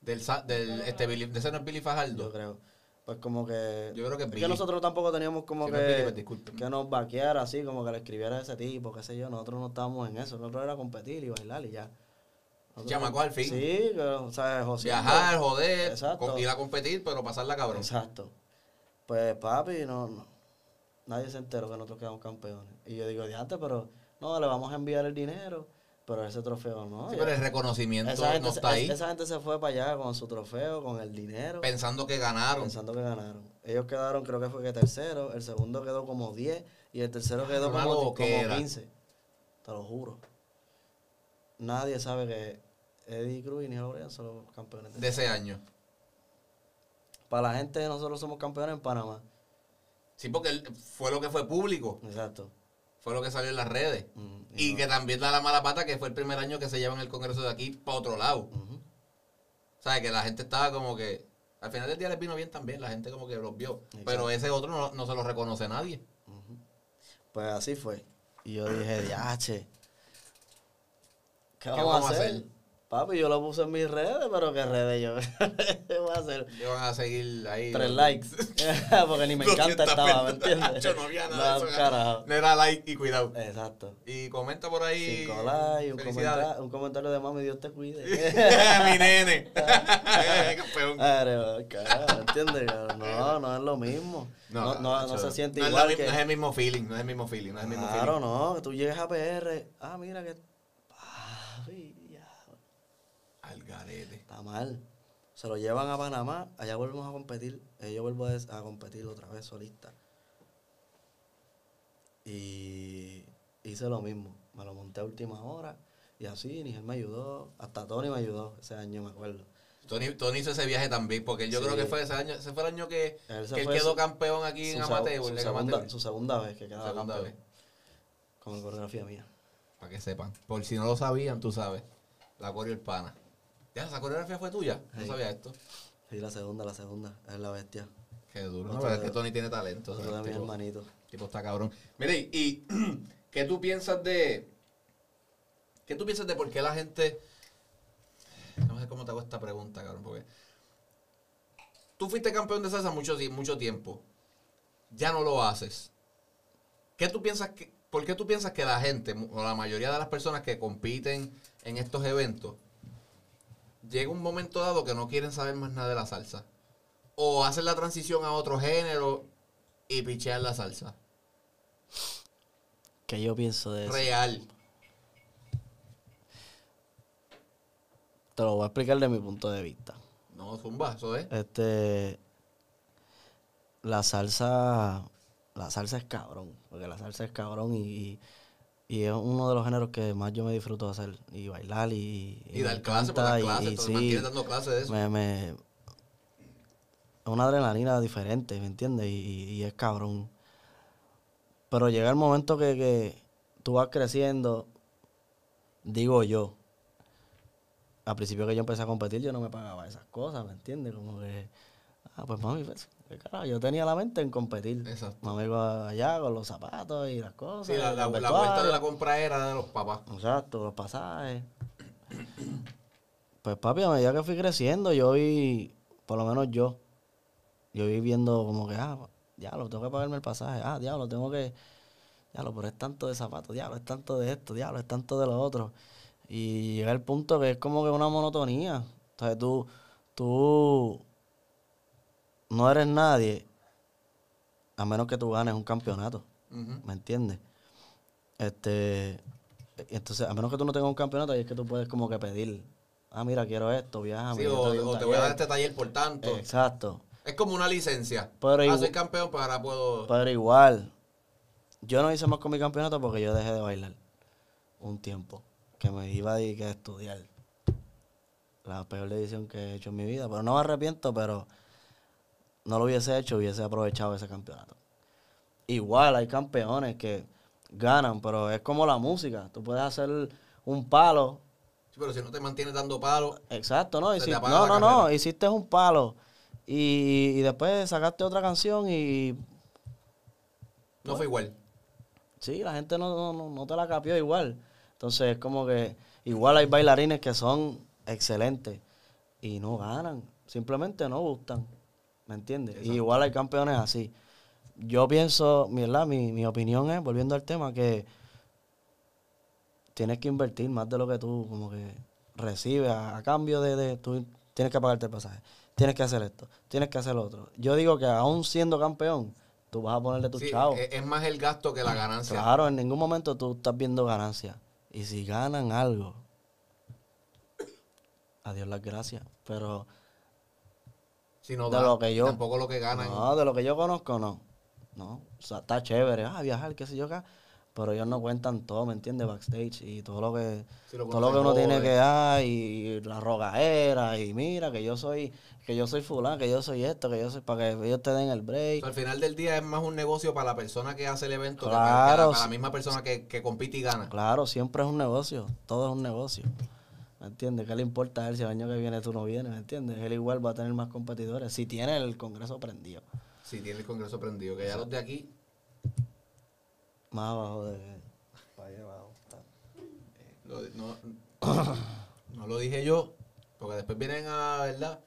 Del, sa- del este Billy, de ese no es Billy yo Fajardo. creo. Pues como que... Yo creo que es que nosotros tampoco teníamos como Si no es Billy, que, pues que nos vaqueara así, como que le escribiera ese tipo, qué sé yo. Nosotros no estábamos en eso. Nosotros era competir y bailar y ya. Chamacos al fin. Sí, que, o sea, José. Viajar, joder, Exacto. ir a competir, pero pasarla cabrón. Exacto. Pues papi, no, no. Nadie se enteró que nosotros quedamos campeones. Y yo digo, de antes, pero no, le vamos a enviar el dinero, pero ese trofeo no. Sí, Ya- pero el reconocimiento esa, gente, no está ahí. esa gente se fue para allá con su trofeo, con el dinero, Pensando que ganaron. pensando que ganaron. Ellos quedaron, creo que fue que tercero, el segundo quedó como 10 y el tercero quedó Una como, como loquera. 15. Te lo juro. Nadie sabe que Eddie Cruz y O'Brien son los campeones. de ese año. Para la gente, nosotros somos campeones en Panamá. Sí, porque él- fue lo que fue público. Exacto. Fue lo que salió en las redes. Mm, Y no- que también da la mala pata que fue el primer año que se llevan el Congreso de aquí para otro lado. Ujú. O sea, que la gente estaba como que... Al final del día les vino bien también, la gente como que los vio. Exacto. Pero ese otro no, no se lo reconoce nadie. Pues así fue. Y yo dije, diache. ¿Qué, vamos, a hacer? Papi, yo lo puse en mis redes, pero ¿qué redes yo? ¿Qué voy a hacer? Le van a seguir ahí. Tres likes. Porque ni me encanta 200 estaba, ¿me entiendes? Yo no había nada de No, eso. carajo. No era like y cuidado. Exacto. Y comenta por ahí. Cinco likes, un comentario, un comentario de mami, Dios te cuide. Mi nene. Campeón. Carajo, ¿entiendes? No, no es lo mismo. No, no, no macho, se siente no es igual mi- que... No es el mismo feeling, no es el mismo feeling, no es el mismo Claro, feeling. no, que tú llegues a PR, ah, mira que... Papi, ya, Al garete. está mal. Se lo llevan a Panamá, allá volvemos a competir, eh, yo vuelvo a, competir otra vez solista. Y hice lo mismo, me lo monté a última hora y así, Nigel me ayudó, hasta Tony me ayudó ese año, me acuerdo. Tony, Tony hizo ese viaje también, porque yo Sí. creo que fue ese año, ese fue el año que, Él que él quedó su- campeón aquí en amateur. su segunda, amateur. su segunda vez que quedaba Segunda campeón vez. con la coreografía mía. Para que sepan. Por si no lo sabían, tú sabes. La coreo el pana. Ya, esa coreografía fue tuya. No Sí. sabía esto. Sí, la segunda, la segunda, es la bestia. Qué duro. No, pero es que Tony tiene talento. Otro de el mis tipo- hermanitos. el tipo está cabrón. Mire, y, ¿qué tú piensas de. ¿Qué tú piensas de por qué la gente. No sé cómo te hago esta pregunta, cabrón, porque. Tú fuiste campeón de salsa mucho, ti- mucho tiempo. Ya no lo haces. ¿Qué tú piensas que, ¿Por qué tú piensas que la gente, o la mayoría de las personas que compiten en estos eventos, llega un momento dado que no quieren saber más nada de la salsa? O hacen la transición a otro género y pichean la salsa. ¿Qué yo pienso de eso? Real. Te lo voy a explicar de mi punto de vista. No, zumba, eso es. Este. La salsa. La salsa es cabrón. Porque la salsa es cabrón y, y, y es uno de los géneros que más yo me disfruto de hacer. Y bailar y. Y, dar clases, por dar y- clases, y sí, dando clases de eso. me, me- es una adrenalina diferente, ¿me entiendes? Y, y- y es cabrón. Pero llega el momento que, que tú vas creciendo, digo yo. Al principio que yo empecé a competir, yo no me pagaba esas cosas, ¿me entiendes? Como que, ah, pues mami, pues, carajo, yo tenía la mente en competir. Exacto. Mami iba allá con los zapatos y las cosas. Sí, la, la- la vuelta de la compra era de los papás. Exacto, los pasajes. Pues papi, a medida que fui creciendo, yo vi, por lo menos yo, yo vi viendo como que, ah, diablo, tengo que pagarme el pasaje, ah, diablo, tengo que, diablo, pero es tanto de zapatos, diablo, es tanto de esto, diablo, es tanto de lo otro. Y llega el punto que es como que una monotonía. Sea, tú, tú no eres nadie a menos que tú ganes un campeonato. ¿Me entiendes? Este, entonces, a menos que tú no tengas un campeonato, ahí es que tú puedes como que pedir, ah, mira, quiero esto, viaja. Sí, o, o te voy a dar este taller por tanto. Exacto. Es como una licencia. Pero ah, soy campeón, pero ahora puedo... Pero igual, yo no hice más con mi campeonato porque yo dejé de bailar un tiempo, que me iba a dedicar a estudiar. La peor decisión que he hecho en mi vida, pero no me arrepiento, pero no lo hubiese hecho, hubiese aprovechado ese campeonato. Igual hay campeones que ganan, pero es como la música. Tú puedes hacer un palo. Sí, pero si no te mantienes dando palos, Exacto, ¿no? No, no. Hiciste un palo. Y, y después sacaste otra canción y no fue igual. sí, la gente no, no, no- no te la capió igual. Entonces es como que igual hay bailarines que son excelentes y no ganan. Simplemente no gustan. ¿Me entiendes? Y igual hay campeones así. Yo pienso, mi, ¿verdad? mi, mi opinión es, volviendo al tema, que tienes que invertir más de lo que tú como que recibes a, a cambio de, de tú tienes que pagarte el pasaje, tienes que hacer esto, tienes que hacer lo otro. Yo digo que aún siendo campeón, Tú vas a ponerle tu Sí, chavo. es, es más el gasto que la ganancia. Claro, en ningún momento tú estás viendo ganancia. Y si ganan algo, adiós las gracias. Pero Si no De da, lo que yo- tampoco lo que ganan. no, de lo que yo conozco, no. No, o sea, está chévere, ah, viajar, qué sé yo acá. Pero ellos no cuentan todo, ¿me entiendes? Backstage y todo lo que, Si lo todo lo que uno tiene que dar y la rogaera y mira que yo soy, que yo soy fulano, que yo soy esto, que yo soy, para que ellos te den el O break. sea, al final del día es más un negocio para la persona que hace el evento Claro, para, que para la misma persona que, que compite y gana. Claro, siempre es un negocio, todo es un negocio. ¿Me entiendes? ¿Qué le importa a él si el año que viene tú no vienes? ¿Me entiendes? Él igual va a tener más competidores si tiene el Congreso prendido. Si tiene el congreso prendido, que ya los de aquí, Más abajo de... para allá abajo. lo- no, no lo dije yo, porque después vienen a, ¿verdad?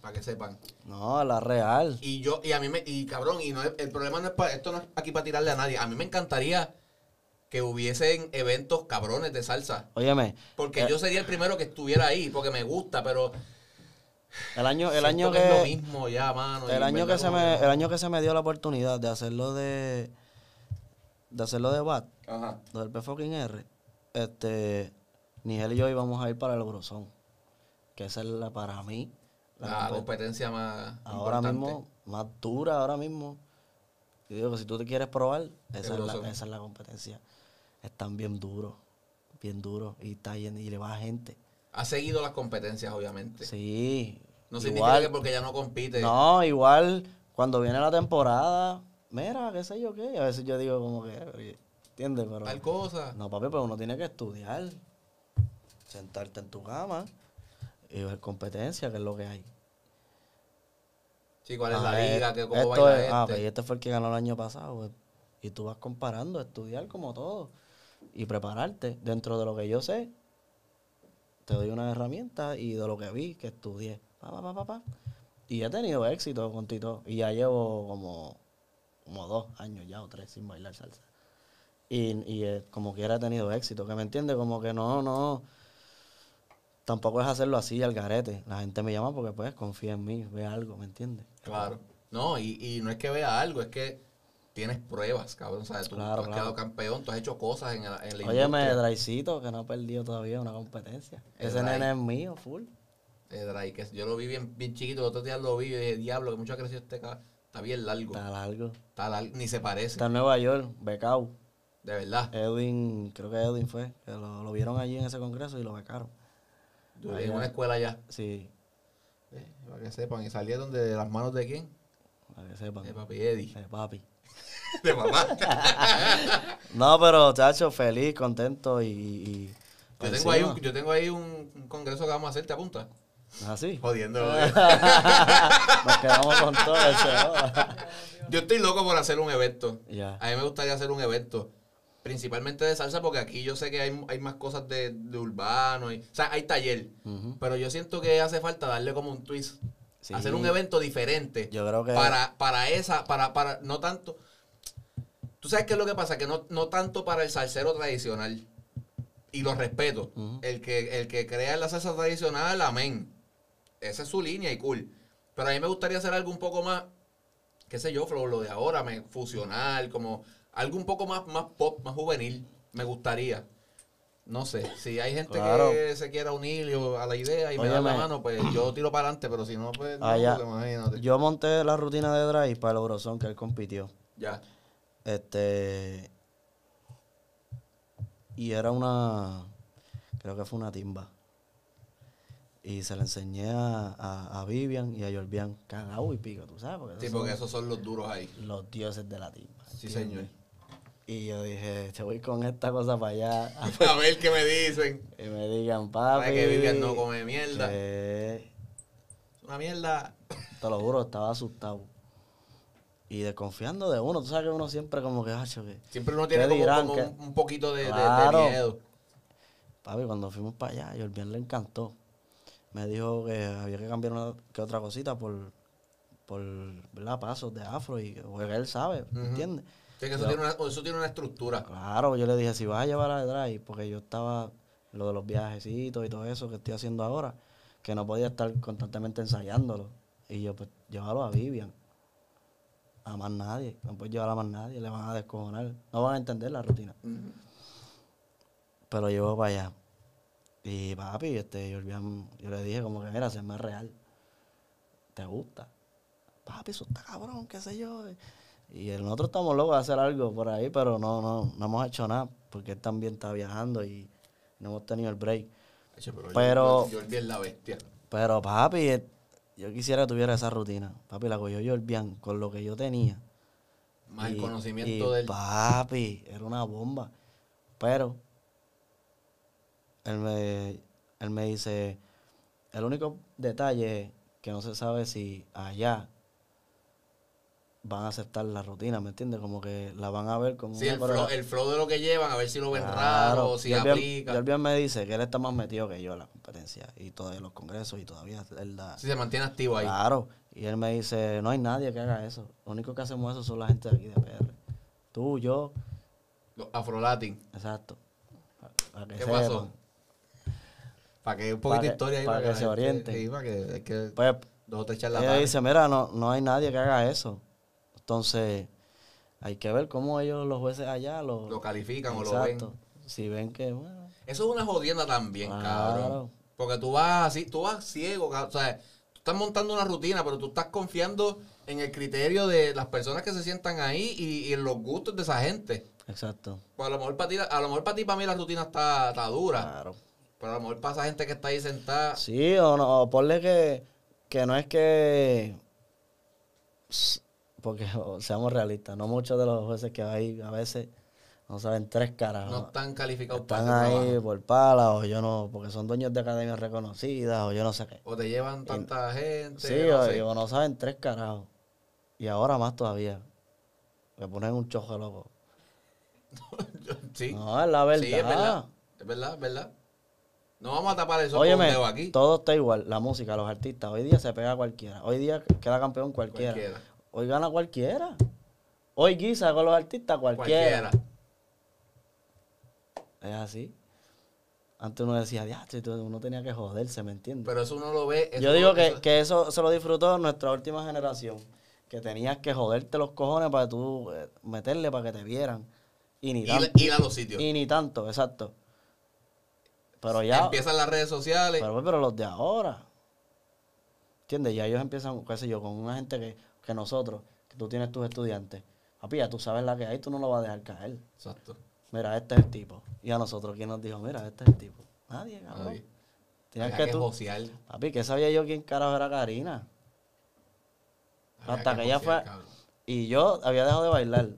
Para que sepan. No, la real. Y yo, y a mí me, y cabrón, y no es- el problema no es para, esto no es aquí para tirarle a nadie. A mí me encantaría que hubiesen eventos cabrones de salsa. Óyeme, Porque Eh. yo sería el primero que estuviera ahí, porque me gusta, pero el año, el año que, es lo mismo ya, mano. El año, que se me, el año que se me dio la oportunidad de hacerlo de... De hacerlo de BAT, Ajá. del fucking R, este... Nigel y yo íbamos a ir para el Eurozone. Que esa es la, para mí, la La compet- competencia más ahora importante. mismo, más dura ahora mismo. Yo digo que si tú te quieres probar, esa, es la, esa es la competencia. Están bien duros, bien duros. Y está yendo, y le va gente. Ha seguido las competencias, obviamente. Sí. No significa que porque ya no compite. No, igual cuando viene la temporada, mira, qué sé yo qué. A veces yo digo como que, ¿entiendes? Pero, Tal cosa. no, papi, pero uno tiene que estudiar, sentarte en tu cama y ver competencia, que es lo que hay. Sí, cuál es Ah, la eh, liga, que cómo esto baila es- ah, este. pues, y este fue el que ganó el año pasado. pues, y tú vas comparando, estudiar como todo. Y prepararte. Dentro de lo que yo sé, te doy una herramienta y de lo que vi, que estudié. Pa, pa, pa, pa. Y he tenido éxito con Tito. Y ya llevo como, como dos años ya o tres sin bailar salsa. Y, y eh, como quiera he tenido éxito. Que me entiende, como que no, no. Tampoco es hacerlo así al garete. La gente me llama porque pues confía en mí, ve algo, ¿me entiendes? Claro. No, y, y no es que vea algo, es que tienes pruebas, cabrón. ¿sabes? Tú, Claro, tú has claro. quedado campeón, tú has hecho cosas en, la- en la Óyeme. Draicito, que no ha perdido todavía una competencia. El Ese nene es mío, full. Dray, que yo lo vi bien, bien chiquito, los otros días lo vi y dije, diablo, que mucho ha crecido este ca- Está bien largo. Está largo. Está largo, ni se parece. Está en Nueva York, becao. De verdad. Edwin, creo que Edwin fue, que lo, lo vieron allí en ese congreso y lo becaron. Allá. en una escuela ya. Sí, Eh, para que sepan, y salieron de las manos de quién? para que sepan. De papi Eddie. De papi. De mamá. No, pero, chacho, feliz, contento y... y yo, tengo ahí un, yo tengo ahí un, un congreso que vamos a hacer, ¿te apuntas? ¿Es así? Jodiendo. Nos quedamos con todo eso. yo estoy loco por hacer un evento. A mí me gustaría hacer un evento. Principalmente de salsa, porque aquí yo sé que hay, hay más cosas de, de urbano. Y, o sea, hay taller. Pero yo siento que hace falta darle como un twist. Sí. Hacer un evento diferente. Yo creo que... para, para esa, para, para, no tanto. Tú sabes qué es lo que pasa, que no, no tanto para el salsero tradicional. Y lo respeto. El, que, el que crea la salsa tradicional, amén. Esa es su línea y cool. Pero a mí me gustaría hacer algo un poco más, qué sé yo, flow, lo de ahora, me, fusional, como algo un poco más, más pop, más juvenil. Me gustaría. No sé, si hay gente Claro. que se quiera unir a la idea y me da la mano, pues yo tiro para adelante, pero si no, pues no, Ah, ya. porque imagínate. Yo monté la rutina de drive para el Eurozone que él compitió. Ya. Este. Y era una. Creo que fue una timba. Y se la enseñé a, a, a Vivian y a Jorbian. Cagao y pico, tú sabes. Porque Sí, porque son esos son los duros ahí. los dioses de la timba. Sí, ¿entiendes? señor. Y yo dije, te voy con esta cosa para allá. A ver qué me dicen. y me digan, papi. Para que Vivian no come mierda. que- una mierda. Te lo juro, estaba asustado. Y desconfiando de uno. Tú sabes que uno siempre como que, hacho, que... Siempre uno tiene ¿Qué como, dirán? como ¿Qué? un, poquito de, de- de Claro. miedo. Papi, cuando fuimos para allá, y el bien le encantó. Me dijo que había que cambiar una que otra cosita por, por ¿verdad? pasos de afro y porque él sabe, ¿me entiendes? Sí, que eso, Yo- tiene una, eso tiene una estructura. Claro, yo le dije, si vas a llevar a drive, porque yo estaba lo de los viajecitos y todo eso que estoy haciendo ahora, que no podía estar constantemente ensayándolo. Y yo, pues, llévalo a Vivian. A más nadie. No puedes llevar a más nadie, le van a descojonar. No van a entender la rutina. Pero yo para allá. Y papi, este, yo, yo le dije como que, mira, se me real. ¿Te gusta? Papi, eso está cabrón, qué sé yo. Y nosotros estamos locos de hacer algo por ahí, pero no, no, no hemos hecho nada, porque él también está viajando y no hemos tenido el break. Pero, yo, yo, la bestia. Pero papi, yo quisiera que tuviera esa rutina. Papi, la cogió bien con lo que yo tenía. Más el conocimiento del. Papi, era una bomba. Pero él me, él me dice, el único detalle que no se sabe si allá van a aceptar la rutina, ¿me entiendes? Como que la van a ver como... Sí, el flow, el flow, de lo que llevan, a ver si lo ven raro, o si aplica. Él bien me dice que él está más metido que yo en la competencia y todavía los congresos y todavía él da... Sí, se mantiene activo ahí. Claro, y él me dice, no hay nadie que haga eso. Lo único que hacemos eso son la gente de aquí de PR. Tú, yo... Los afrolatin. Exacto. ¿Qué pasó? Para que un poquito de historia ahí. Para, que, se oriente. para que, que pues, dos o tres Ella dice, mira, no, no hay nadie que haga eso. Entonces, hay que ver cómo ellos, los jueces allá, lo, lo califican o lo ven. Si ven que, bueno. Eso es una jodienda también, cabrón. Porque tú vas así, tú vas ciego, o sea, tú estás montando una rutina, pero tú estás confiando en el criterio de las personas que se sientan ahí y, en los gustos de esa gente. Exacto. Pues a lo mejor para ti, a lo mejor para ti, para mí la rutina está, está dura. Claro. Pero a lo mejor para esa gente que está ahí sentada. Sí, o no, o ponle que, que no es que porque seamos realistas, no muchos de los jueces que hay a veces no saben tres caras. No están calificados Están ahí por pala, o yo no, porque son dueños de academias reconocidas, o yo no sé qué. O te llevan tanta gente. Sí, o, no saben tres carajos. Y ahora más todavía. Me ponen un chojo loco. sí. No, es la verdad. Sí, es verdad. Es verdad, es verdad. No vamos a tapar eso Óyeme, con aquí. Todo está igual. La música, los artistas. Hoy día se pega cualquiera. Hoy día queda campeón cualquiera. cualquiera. Hoy gana cualquiera. Hoy guisa con los artistas cualquiera. Es así. Antes uno decía, uno tenía que joderse, ¿me entiendes? Pero eso uno lo ve. Yo digo que eso... se lo disfrutó nuestra última generación. Que tenías que joderte los cojones para tú eh, meterle para que te vieran. Y ni tanto. Ir a los sitios. Y ni tanto, exacto. Pero ya. Empiezan las redes sociales. Pero, pero los de ahora. ¿Entiendes? Ya ellos empiezan, qué sé yo, con una gente que que nosotros, que tú tienes tus estudiantes. Papi, ya tú sabes la que hay, tú no lo vas a dejar caer. Exacto. Mira, este es el tipo. Y a nosotros, ¿quién nos dijo? Mira, este es el tipo. Nadie, cabrón. Tienes que, tú. Social. Papi, ¿qué sabía yo quién carajo era Karina? Hasta que, ella fue. Y yo había dejado de bailar.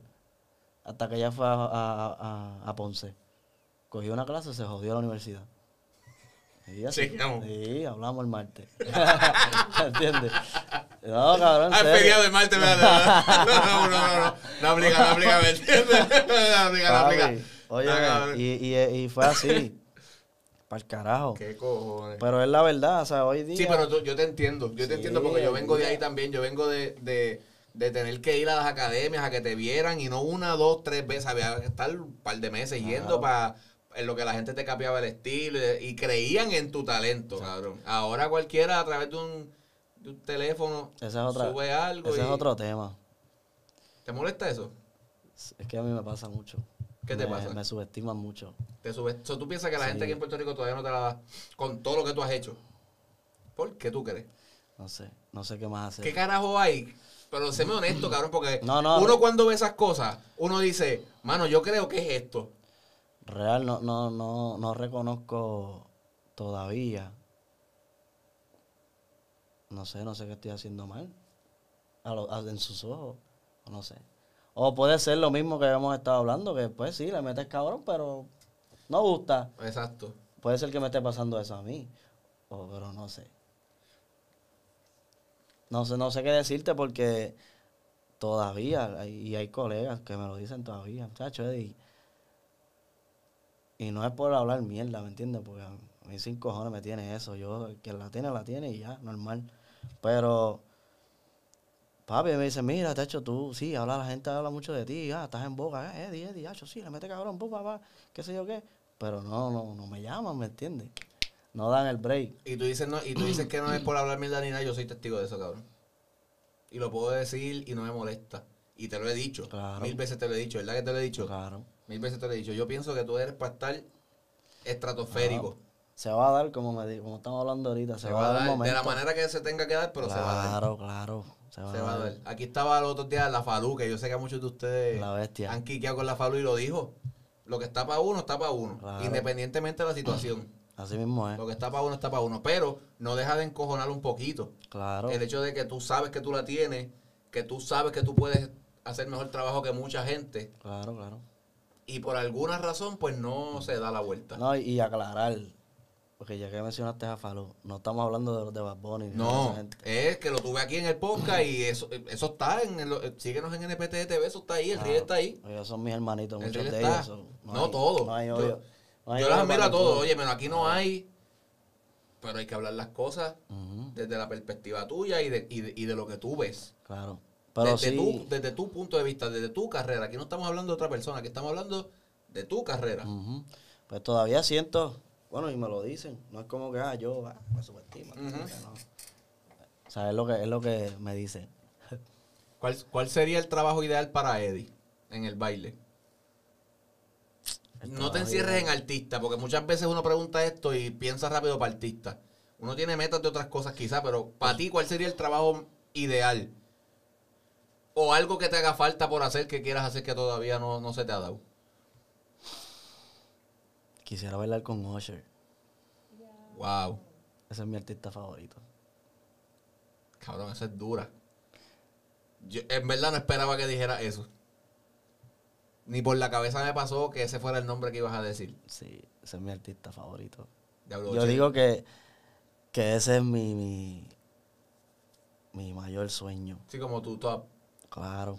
Hasta que ella fue a, a, a Ponce. Cogió una clase, se jodió a la universidad. Sí, sí, hablamos el martes. ¿Entiendes? No, cabrón. Ah, feriado de martes, No, no, no, no. No aplica, no aplica, ¿me entiendes? No aplica, no aplica. Oye, y, y, y fue así. Para el carajo. Qué cojones. Pero es la verdad, o sea, hoy día. Sí, pero tú, yo te entiendo. Yo te entiendo porque yo vengo de ahí también. Yo vengo de, de, de, tener que ir a las academias a que te vieran y no una, dos, tres veces. Había que estar un par de meses yendo para en lo que la gente te cambiaba el estilo y, creían en tu talento, cabrón. Ahora cualquiera a través de un, de un teléfono sube algo. Ese es otro tema. ¿Te molesta eso? Es que a mí me pasa mucho. ¿Qué te pasa? Me subestiman mucho. ¿Te ¿Tú piensas que la gente aquí en Puerto Rico todavía no te la da con todo lo que tú has hecho? ¿Por qué tú crees? No sé, no sé qué más hacer. ¿Qué carajo hay? Pero séme honesto, cabrón, porque uno cuando ve esas cosas, uno dice, mano, yo creo que es esto. Real, no, no, no, no reconozco todavía. No sé, no sé qué estoy haciendo mal. en sus ojos. No sé. O puede ser lo mismo que habíamos estado hablando, que pues sí, le metes cabrón, pero no gusta. Exacto. Puede ser que me esté pasando eso a mí. O, pero no sé. No sé, no sé qué decirte porque todavía, y hay colegas que me lo dicen todavía, muchacho Eddie y no es por hablar mierda, ¿me entiendes? Porque a mí sin cojones me tiene eso. Yo, quien la tiene, la tiene y ya, normal. Pero, papi me dice, mira, te hecho tú, sí, habla, la gente habla mucho de ti, ah, estás en boca, eh, Eddie, Eddie, hacho, sí, le mete cabrón, pum, papá, qué sé yo qué. Pero no, no, no me llaman, ¿me entiendes? No dan el break. Y tú dices, no, y tú dices que no es por hablar mierda ni nada, yo soy testigo de eso, cabrón. Y lo puedo decir y no me molesta. Y te lo he dicho. Claro. Mil veces te lo he dicho, ¿verdad que te lo he dicho? Claro. Mil veces te lo he dicho. Yo pienso que tú eres para estar estratosférico. Se va a dar, como, me como estamos hablando ahorita, se, Se va a dar de la manera que se tenga que dar, pero se va a dar. Claro, claro. Se va, Se va a dar. Aquí estaba los otros días la Falú, que yo sé que a muchos de ustedes La bestia. han quiqueado con la Falú y lo dijo. Lo que está para uno, está para uno. Claro. Independientemente de la situación. Así mismo es. Lo que está para uno, está para uno. Pero no deja de encojonar un poquito. Claro. El hecho de que tú sabes que tú la tienes, que tú sabes que tú puedes hacer mejor trabajo que mucha gente. Claro, claro. Y por alguna razón, pues no se da la vuelta. No, y, aclarar, porque ya que mencionaste a Falú, no estamos hablando de los de Bad Bunny. No, gente. es que lo tuve aquí en el podcast y eso, eso está en el, síguenos en NPT TV, eso está ahí, el Claro. río está ahí. Ellos son mis hermanitos, El muchos de está. ellos. son- No, hay-. No hay Yo- no hay Yo las admiro a todos, oye, pero aquí no hay, pero hay que hablar las cosas desde la perspectiva tuya y de, y de, y de lo que tú ves. claro. Pero desde, sí, tu, desde tu punto de vista, desde tu carrera. Aquí no estamos hablando de otra persona, aquí estamos hablando de tu carrera. pues todavía siento, bueno, y me lo dicen, no es como que, ah, yo ah, me subestimo. Ujú. que no. O sea, es lo que, es lo que me dicen. ¿Cuál, ¿Cuál sería el trabajo ideal para Eddie en el baile? No te encierres en artista, porque muchas veces uno pregunta esto y piensa rápido para artista. Uno tiene metas de otras cosas quizás, pero para ti, ¿cuál sería el trabajo ideal? O algo que te haga falta por hacer que quieras hacer que todavía no, no se te ha dado. Quisiera bailar con Usher. Wow. Ese es mi artista favorito. Cabrón, esa es dura. Yo en verdad no esperaba que dijera eso. Ni por la cabeza me pasó que ese fuera el nombre que ibas a decir. Sí, ese es mi artista favorito. Diablo, Yo Che. digo que, que ese es mi, mi, mi mayor sueño. Sí, como tu top. Claro.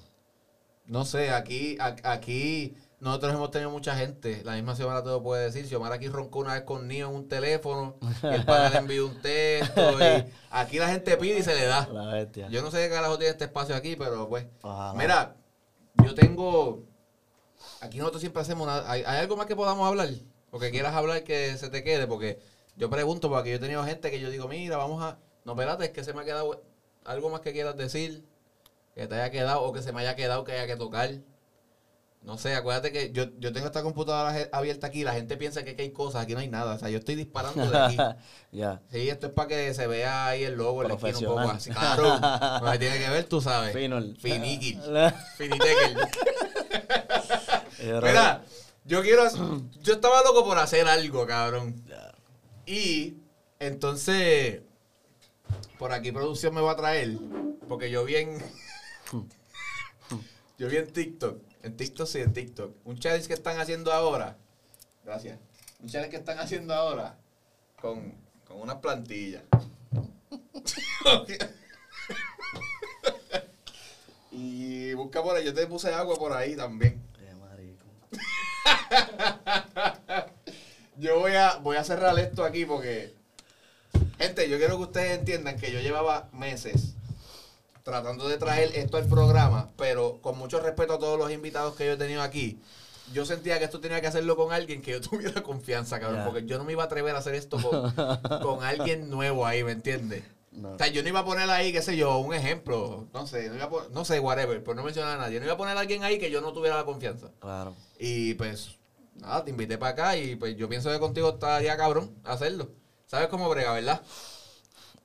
No sé, aquí, aquí nosotros hemos tenido mucha gente. La misma Xiomara te lo puede decir. Xiomara aquí roncó una vez con Nio en un teléfono. Y el pana le envió un texto. Y aquí la gente pide y se le da. La bestia. Yo no sé qué carajo tiene este espacio aquí, pero pues. Ojalá. Mira, yo tengo. Aquí nosotros siempre hacemos una. ¿Hay, hay algo más que podamos hablar? O que quieras hablar que se te quede, porque yo pregunto, porque yo he tenido gente que yo digo, mira, vamos a. No, espérate, es que se me ha quedado. Algo más que quieras decir, que te haya quedado, o que se me haya quedado que haya que tocar. No sé, acuérdate que yo, yo tengo esta computadora abierta aquí, la gente piensa que aquí hay cosas, aquí no hay nada. O sea, yo estoy disparando de aquí. ya. Sí, esto es para que se vea ahí el logo, el esquina un poco así. Claro, se tiene que ver, tú sabes. Finol. Finiquil. Finitekel. Mira, yo quiero. Yo estaba loco por hacer algo, cabrón. Y entonces, por aquí producción me va a traer, porque yo vi en. Yo vi en TikTok. En TikTok sí, en TikTok. Un challenge que están haciendo ahora. Gracias. Un challenge que están haciendo ahora con, con unas plantillas. y busca por ahí. Yo te puse agua por ahí también. Yo voy a, voy a cerrar esto aquí porque, gente, yo quiero que ustedes entiendan que yo llevaba meses tratando de traer esto al programa, pero con mucho respeto a todos los invitados que yo he tenido aquí, yo sentía que esto tenía que hacerlo con alguien que yo tuviera confianza, cabrón, porque yo no me iba a atrever a hacer esto con, con alguien nuevo ahí, ¿me entiendes? No. O sea, yo no iba a poner ahí, qué sé yo, un ejemplo, no sé, no, iba a pon- no sé, whatever, por no mencionar a nadie, no iba a poner a alguien ahí que yo no tuviera la confianza. Claro. Y pues, nada, te invité para acá y pues yo pienso que contigo estaría cabrón hacerlo. ¿Sabes cómo brega, verdad?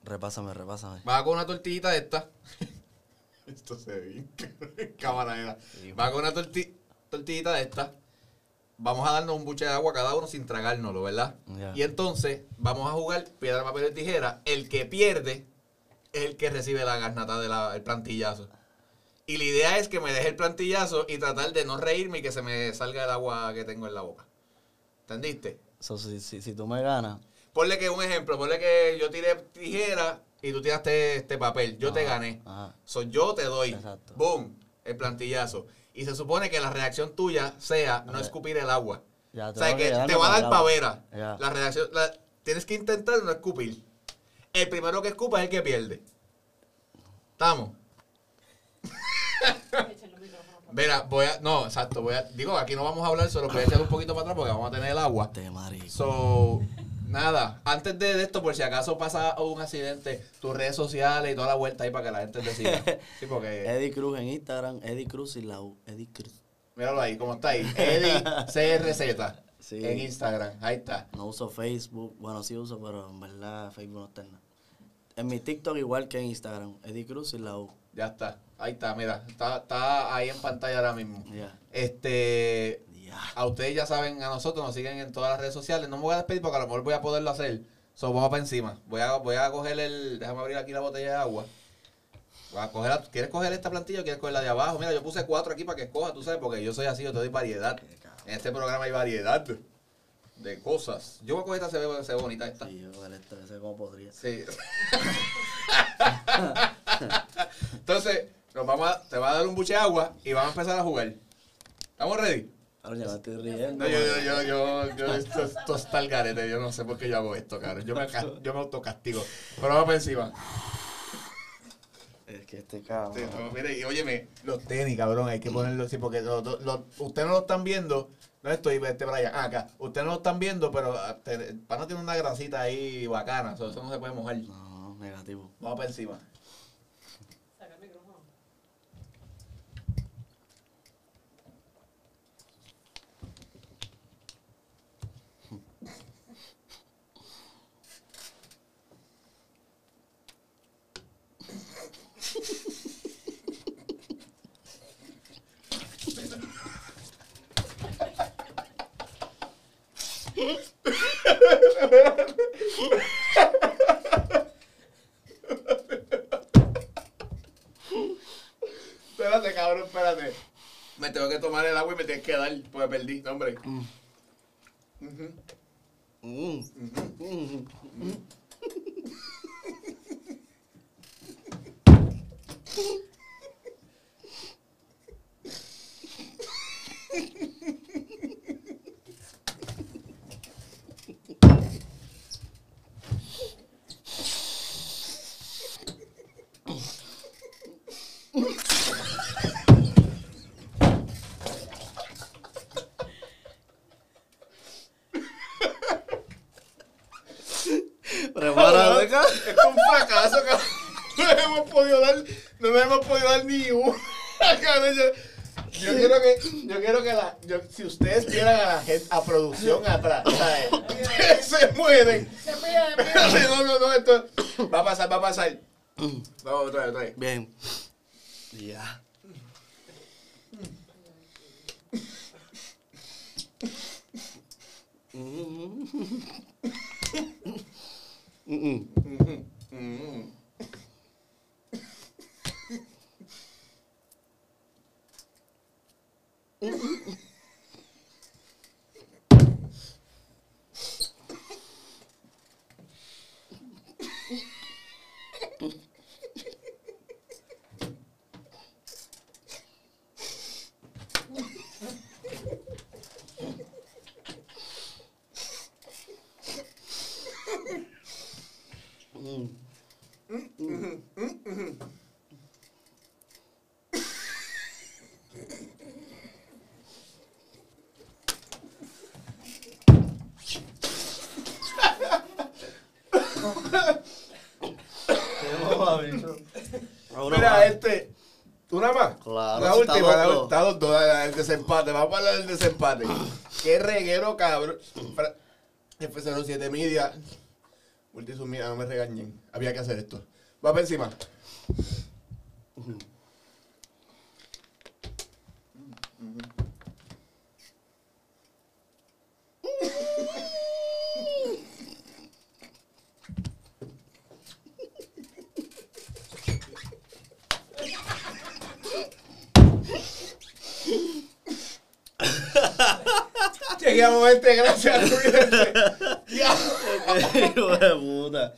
Repásame, repásame. Vas con una tortillita de esta. Esto se ve cámara era. Vas con una torti- tortillita de esta. Vamos a darnos un buche de agua cada uno sin tragárnoslo, ¿verdad? Y entonces vamos a jugar piedra, papel y tijera. El que pierde es el que recibe la garnata del plantillazo. Y la idea es que me deje el plantillazo y tratar de no reírme y que se me salga el agua que tengo en la boca. ¿Entendiste? So, si, si, si tú me ganas, Ponle que un ejemplo, ponle que yo tiré tijera y tú tiraste este papel. Yo te gané. So, yo te doy. Exacto. Boom. El plantillazo. Y se supone que la reacción tuya sea no Ok. escupir el agua. ya O sea, que te va a dar pavera. Ya. La reacción, la- tienes que intentar no escupir. El primero que escupa es el que pierde. ¿Estamos? Mira, voy a. No, exacto. Voy a, digo, aquí no vamos a hablar, solo voy a echar un poquito para atrás porque vamos a tener el agua. Te marico. So, nada, antes de esto, por si acaso pasa un accidente, tus redes sociales y toda la vuelta ahí para que la gente te siga. Sí, porque, Eddie Cruz en Instagram, Eddie Cruz y la U, Eddie Cruz. míralo ahí, ¿cómo está ahí? Eddie CRZ Sí. en Instagram, ahí está. No uso Facebook, bueno, sí uso, pero en verdad Facebook no está en nada. En mi TikTok igual que en Instagram, Eddie Cruz y la U. Ya está, ahí está, mira, está, está ahí en pantalla ahora mismo. Ya. Este, A ustedes ya saben, a nosotros nos siguen en todas las redes sociales. No me voy a despedir porque a lo mejor voy a poderlo hacer. So, vamos para encima. Voy a, voy a coger el. Déjame abrir aquí la botella de agua. Voy a coger la- ¿Quieres coger esta plantilla o quieres coger la de abajo? Mira, yo puse cuatro aquí para que escoja, tú sabes, porque yo soy así, yo te doy variedad. En este programa hay variedad de cosas. Yo voy a coger esta, se ve, se ve bonita esta. Sí, yo, este, ese como podría. Sí. Entonces, nos vamos a- te va a dar un buche de agua y vamos a empezar a jugar. ¿Estamos ready? Ahora ya me estoy riendo. No, yo, yo, yo, yo, yo, esto, esto está el garete, yo no sé por qué yo hago esto, cabrón. Yo me, yo me autocastigo. Pero vamos para encima. Es que este cabrón. Sí, no, mire, y óyeme, los tenis, cabrón, hay que ponerlos así, porque los- los- los- ustedes no lo están viendo. No estoy, este Brian, ah, acá. Ustedes no lo están viendo, pero ah, te- el pana tiene una grasita ahí bacana, so, eso no se puede mojar. No, negativo. Vamos para encima. Espérate, cabrón, espérate. Me tengo que tomar el agua y me tienes que dar, porque perdí, no, hombre. Mm. Mm cabrón. Es un fracaso, cabrón. No hemos podido dar, no nos hemos podido dar ni uno. Cabrón, yo, yo quiero que, yo quiero que la, yo- si ustedes vieran a la gente, a Ustedes se mueren. Se Espérate, No, no, no, esto va a pasar, va a pasar. Vamos, otra vez, otra vez. Bien. Ya. Mm. Mm. Uno Mira, más. este, una más. La- el desempate. Vamos a hablar del desempate. Qué reguero, cabrón. Fra- F07 Media. Multisum Media, no me regañen. Había que hacer esto. Va para encima. Llegamos este, gracias. Hijo de puta.